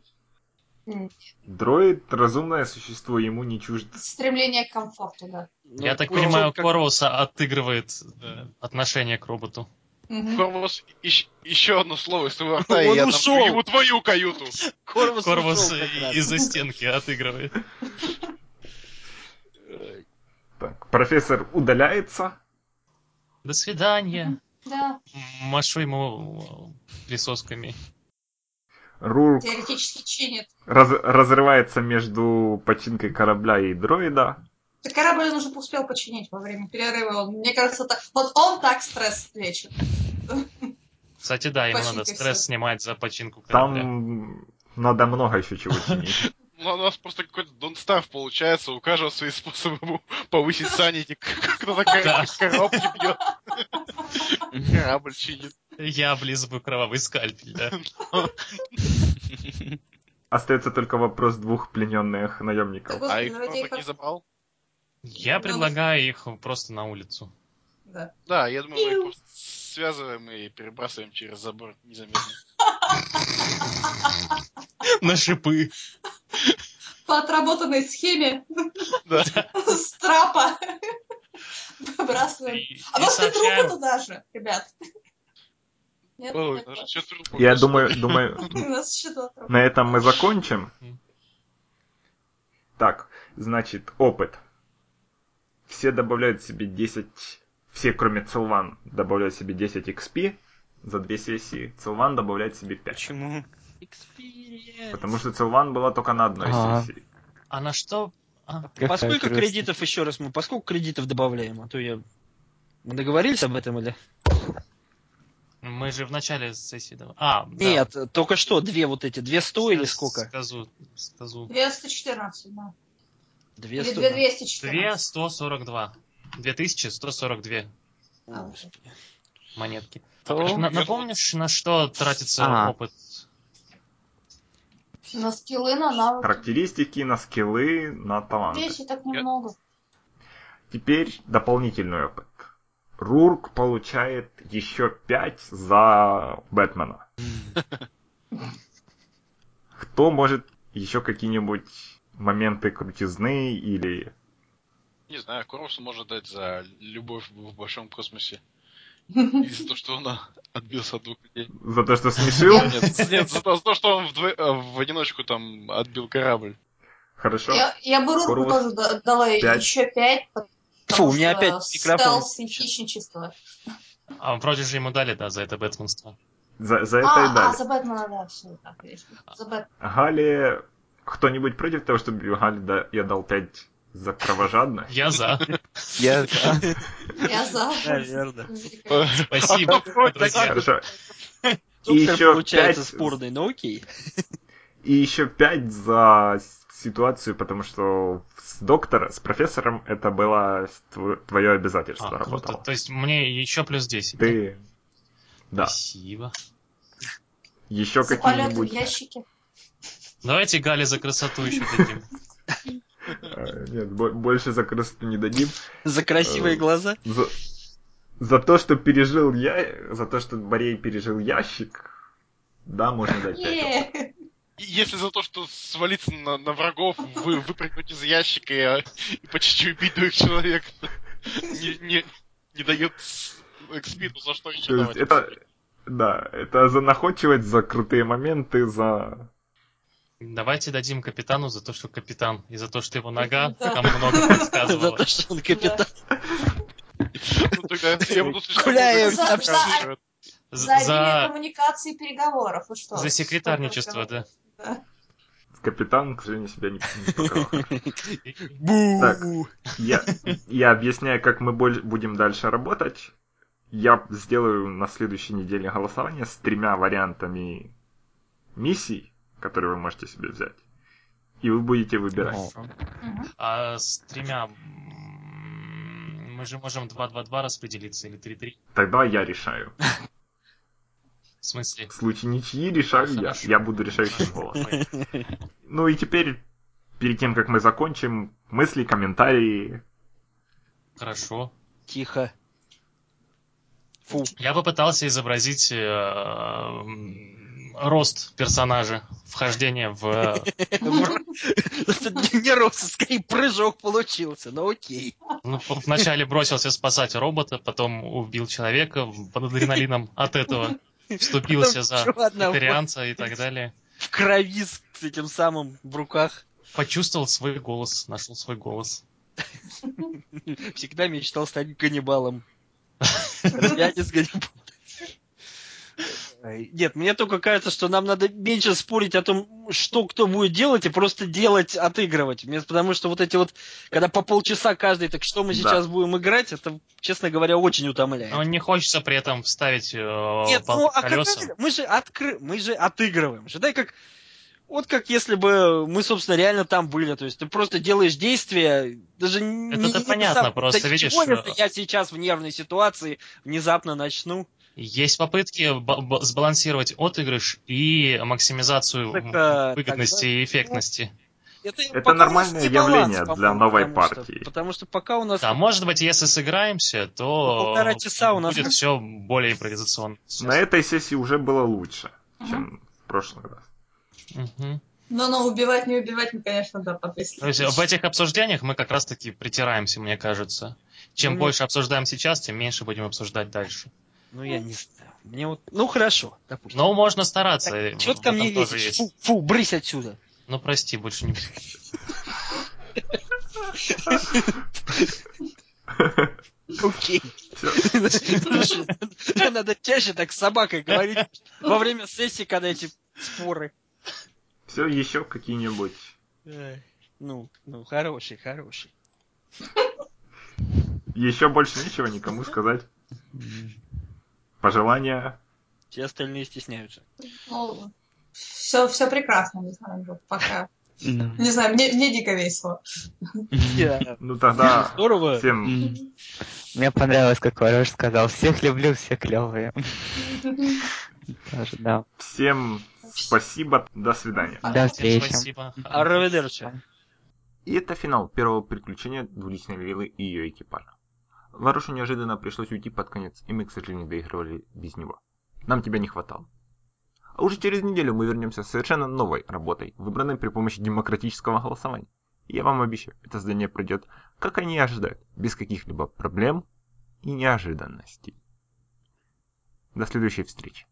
Дроид — разумное существо, ему не чуждо. Стремление к комфорту, да. Ну, я так понимаю, он как- Корвуса отыгрывает Да. отношение к роботу. Корвус, ищ- еще одно слово из твоего рта, и я ушел. дам ему твою каюту. Корвус, Корвус из-за стенки отыгрывает. Так, профессор удаляется. До свидания. Да, Машу ему э, присосками. Рурк теоретически чинит. раз- разрывается между починкой корабля и дроида. Так корабль он уже успел починить во время перерыва. Он, мне кажется, так, вот он так стресс лечит. Кстати, да, ему Починка надо стресс всё. снимать за починку корабля. Там надо много еще чего чинить. Ну, у нас просто какой-то Don't Starve получается, у каждого свои способы повысить санити. Кто-то Да. кор- коробки бьет. Корабль чинит. Я облизываю кровавый скальпель, да. Остается только вопрос двух плененных наемников. А их робот их не забрал? Я предлагаю их просто на улицу. Да. Да, я думаю, мы их просто связываем и перебрасываем через забор незаметно. На шипы. По отработанной схеме Да. с трапа выбрасываем. А может и трупы туда же, ребят? Нет, Ой, Я думаю, думаю, на этом мы закончим. Так, значит, опыт. Все добавляют себе 10, все кроме Целван добавляют себе 10 XP за две сессии. Целван добавляет себе 5. Почему? Experience. Потому что Целван была только на одной Ага. сессии. А на что? А, По Какая сколько красота. кредитов еще раз мы? По сколько кредитов добавляем? А то я... Мы договорились об этом или? мы же в начале сессии... дав- А, да. Нет, только что две вот эти, две сто или сколько? Скажу, скажу. 214, да. Две Или сто. 2214. 242. 2142 Господи. Монетки. То- На- напомнишь, на что тратится А. опыт? На скиллы, на навыки. Характеристики, на скиллы, на таланты. Вещи так немного. Теперь дополнительный опыт. Рурк получает еще 5 за Бэтмена. Кто может еще какие-нибудь моменты крутизны или... Не знаю, Корвусу может дать за любовь в большом космосе. За то, что он а, отбился от двух людей. За то, что смешил? Нет, нет, за то, за то, что он э, в одиночку там отбил корабль. Хорошо. Я, я бы Рурку Корвус тоже да- дала пять. еще пять. Фу, у меня опять микрофон Стелс и хищничество. А вроде же ему дали, да, за это бэтменство. За, за это А, и а, дали. за Бэтмена, да, все, так, конечно. За Бэтмена. Гале... Кто-нибудь против того, чтобы Гале да- я дал 5 за кровожадность? Я за. Я... Я за. Наверно. Спасибо, друзья. Хорошо. И еще получается 5 спорный, но окей. И еще 5 за ситуацию, потому что с доктора, с профессором это было тв- твое обязательство А, круто. работало. То есть мне еще плюс 10. Ты... Да. Спасибо. Еще За полеты в какие-нибудь... ящике. Давайте Гале за красоту еще дадим. Э, Нет, бо- больше за красоту не дадим. За красивые Э, глаза. За... за то, что пережил я... За то, что Борей пережил ящик... Да, можно дать 5. Не. И Если за то, что свалиться на, на врагов, вы выпрыгнуть из ящика и, и почти убить двух человек, не, не, не дает экспи, то за что еще давать? это... Да, это за находчивость, за крутые моменты, за... Давайте дадим капитану за то, что капитан, и за то, что его нога Да. там много За подсказывала. то, что он капитан. Ну, Гуляем много за-. За За, за, коммуникации и переговоров. Что? за секретарничество, да. Капитан, к сожалению, себя не, показал. Бу. Я, я объясняю, как мы будем дальше работать. Я сделаю на следующей неделе голосование с тремя вариантами миссий, которые вы можете себе взять. И вы будете выбирать. А с тремя... Мы же можем 2-2-2 распределиться или 3-3. Тогда я решаю. В смысле? В случае ничьи решаю я. Я буду решающим голосом. Ну и теперь, перед тем, как мы закончим, мысли, комментарии. Хорошо. Тихо. Фу. Я попытался изобразить э, рост персонажа, вхождение в... э, не рост, скорее прыжок получился, но окей. Ну, вначале бросился спасать робота, потом убил человека под адреналином от этого, вступился за вегетарианца и так далее. В крови с с этим самым в руках. Почувствовал свой голос, нашел свой голос. Всегда мечтал стать каннибалом. Я не с каннибалом. Ай, Нет, мне только кажется, что нам надо меньше спорить о том, что кто будет делать, и просто делать, отыгрывать. Потому что вот эти вот, когда по полчаса каждый, так что мы Да. сейчас будем играть, это, честно говоря, очень утомляет. Но не хочется при этом вставить э, Нет, ну а это? мы же откры... мы же отыгрываем. Же, да, как вот как если бы мы, собственно, реально там были. То есть ты просто делаешь действия, даже не, Это-то не понятно, сам- просто да видишь, ничего, э, если я сейчас в нервной ситуации внезапно начну. Есть попытки ба- ба- сбалансировать отыгрыш и максимизацию Так, а, выгодности тогда- и эффектности. Это, Это нормальное баланс, явление для новой потому что- партии. потому что пока у нас Да, может быть, если сыграемся, то Полтора часа у нас- будет все более импровизационно. На этой сессии уже было лучше, чем в прошлый раз. Но, но убивать, не убивать, мы, конечно, да, подвисли. То есть в этих обсуждениях мы как раз-таки притираемся, мне кажется. Чем Ну, больше обсуждаем сейчас, тем меньше будем обсуждать дальше. ну я не знаю. Мне вот, ну хорошо, допустим. Но можно стараться. ты в ко мне лезешь? есть. Фу, фу, брысь отсюда. Ну прости, больше не Окей. Надо чаще так с собакой говорить во время сессии, когда эти споры. Все еще какие-нибудь. Ай, Ну, ну, хороший, хороший. Еще больше нечего никому сказать. Пожелания. Все остальные стесняются. Ну, все, все прекрасно, не знаю, пока. Ну. Не знаю, мне, мне дико весело. Я- Ну тогда Здорово. всем. Мне понравилось, как Ворош сказал, всех люблю, все клевые. Тоже, да. Всем спасибо, до свидания. До встречи. спасибо. И это финал первого приключения двуличной Лилы и ее экипажа. Ларошу неожиданно пришлось уйти под конец, и мы, к сожалению, доигрывали без него. Нам тебя не хватало. А уже через неделю мы вернемся с совершенно новой работой, выбранной при помощи демократического голосования. И я вам обещаю, это задание пройдет, как они и ожидают, без каких-либо проблем и неожиданностей. До следующей встречи.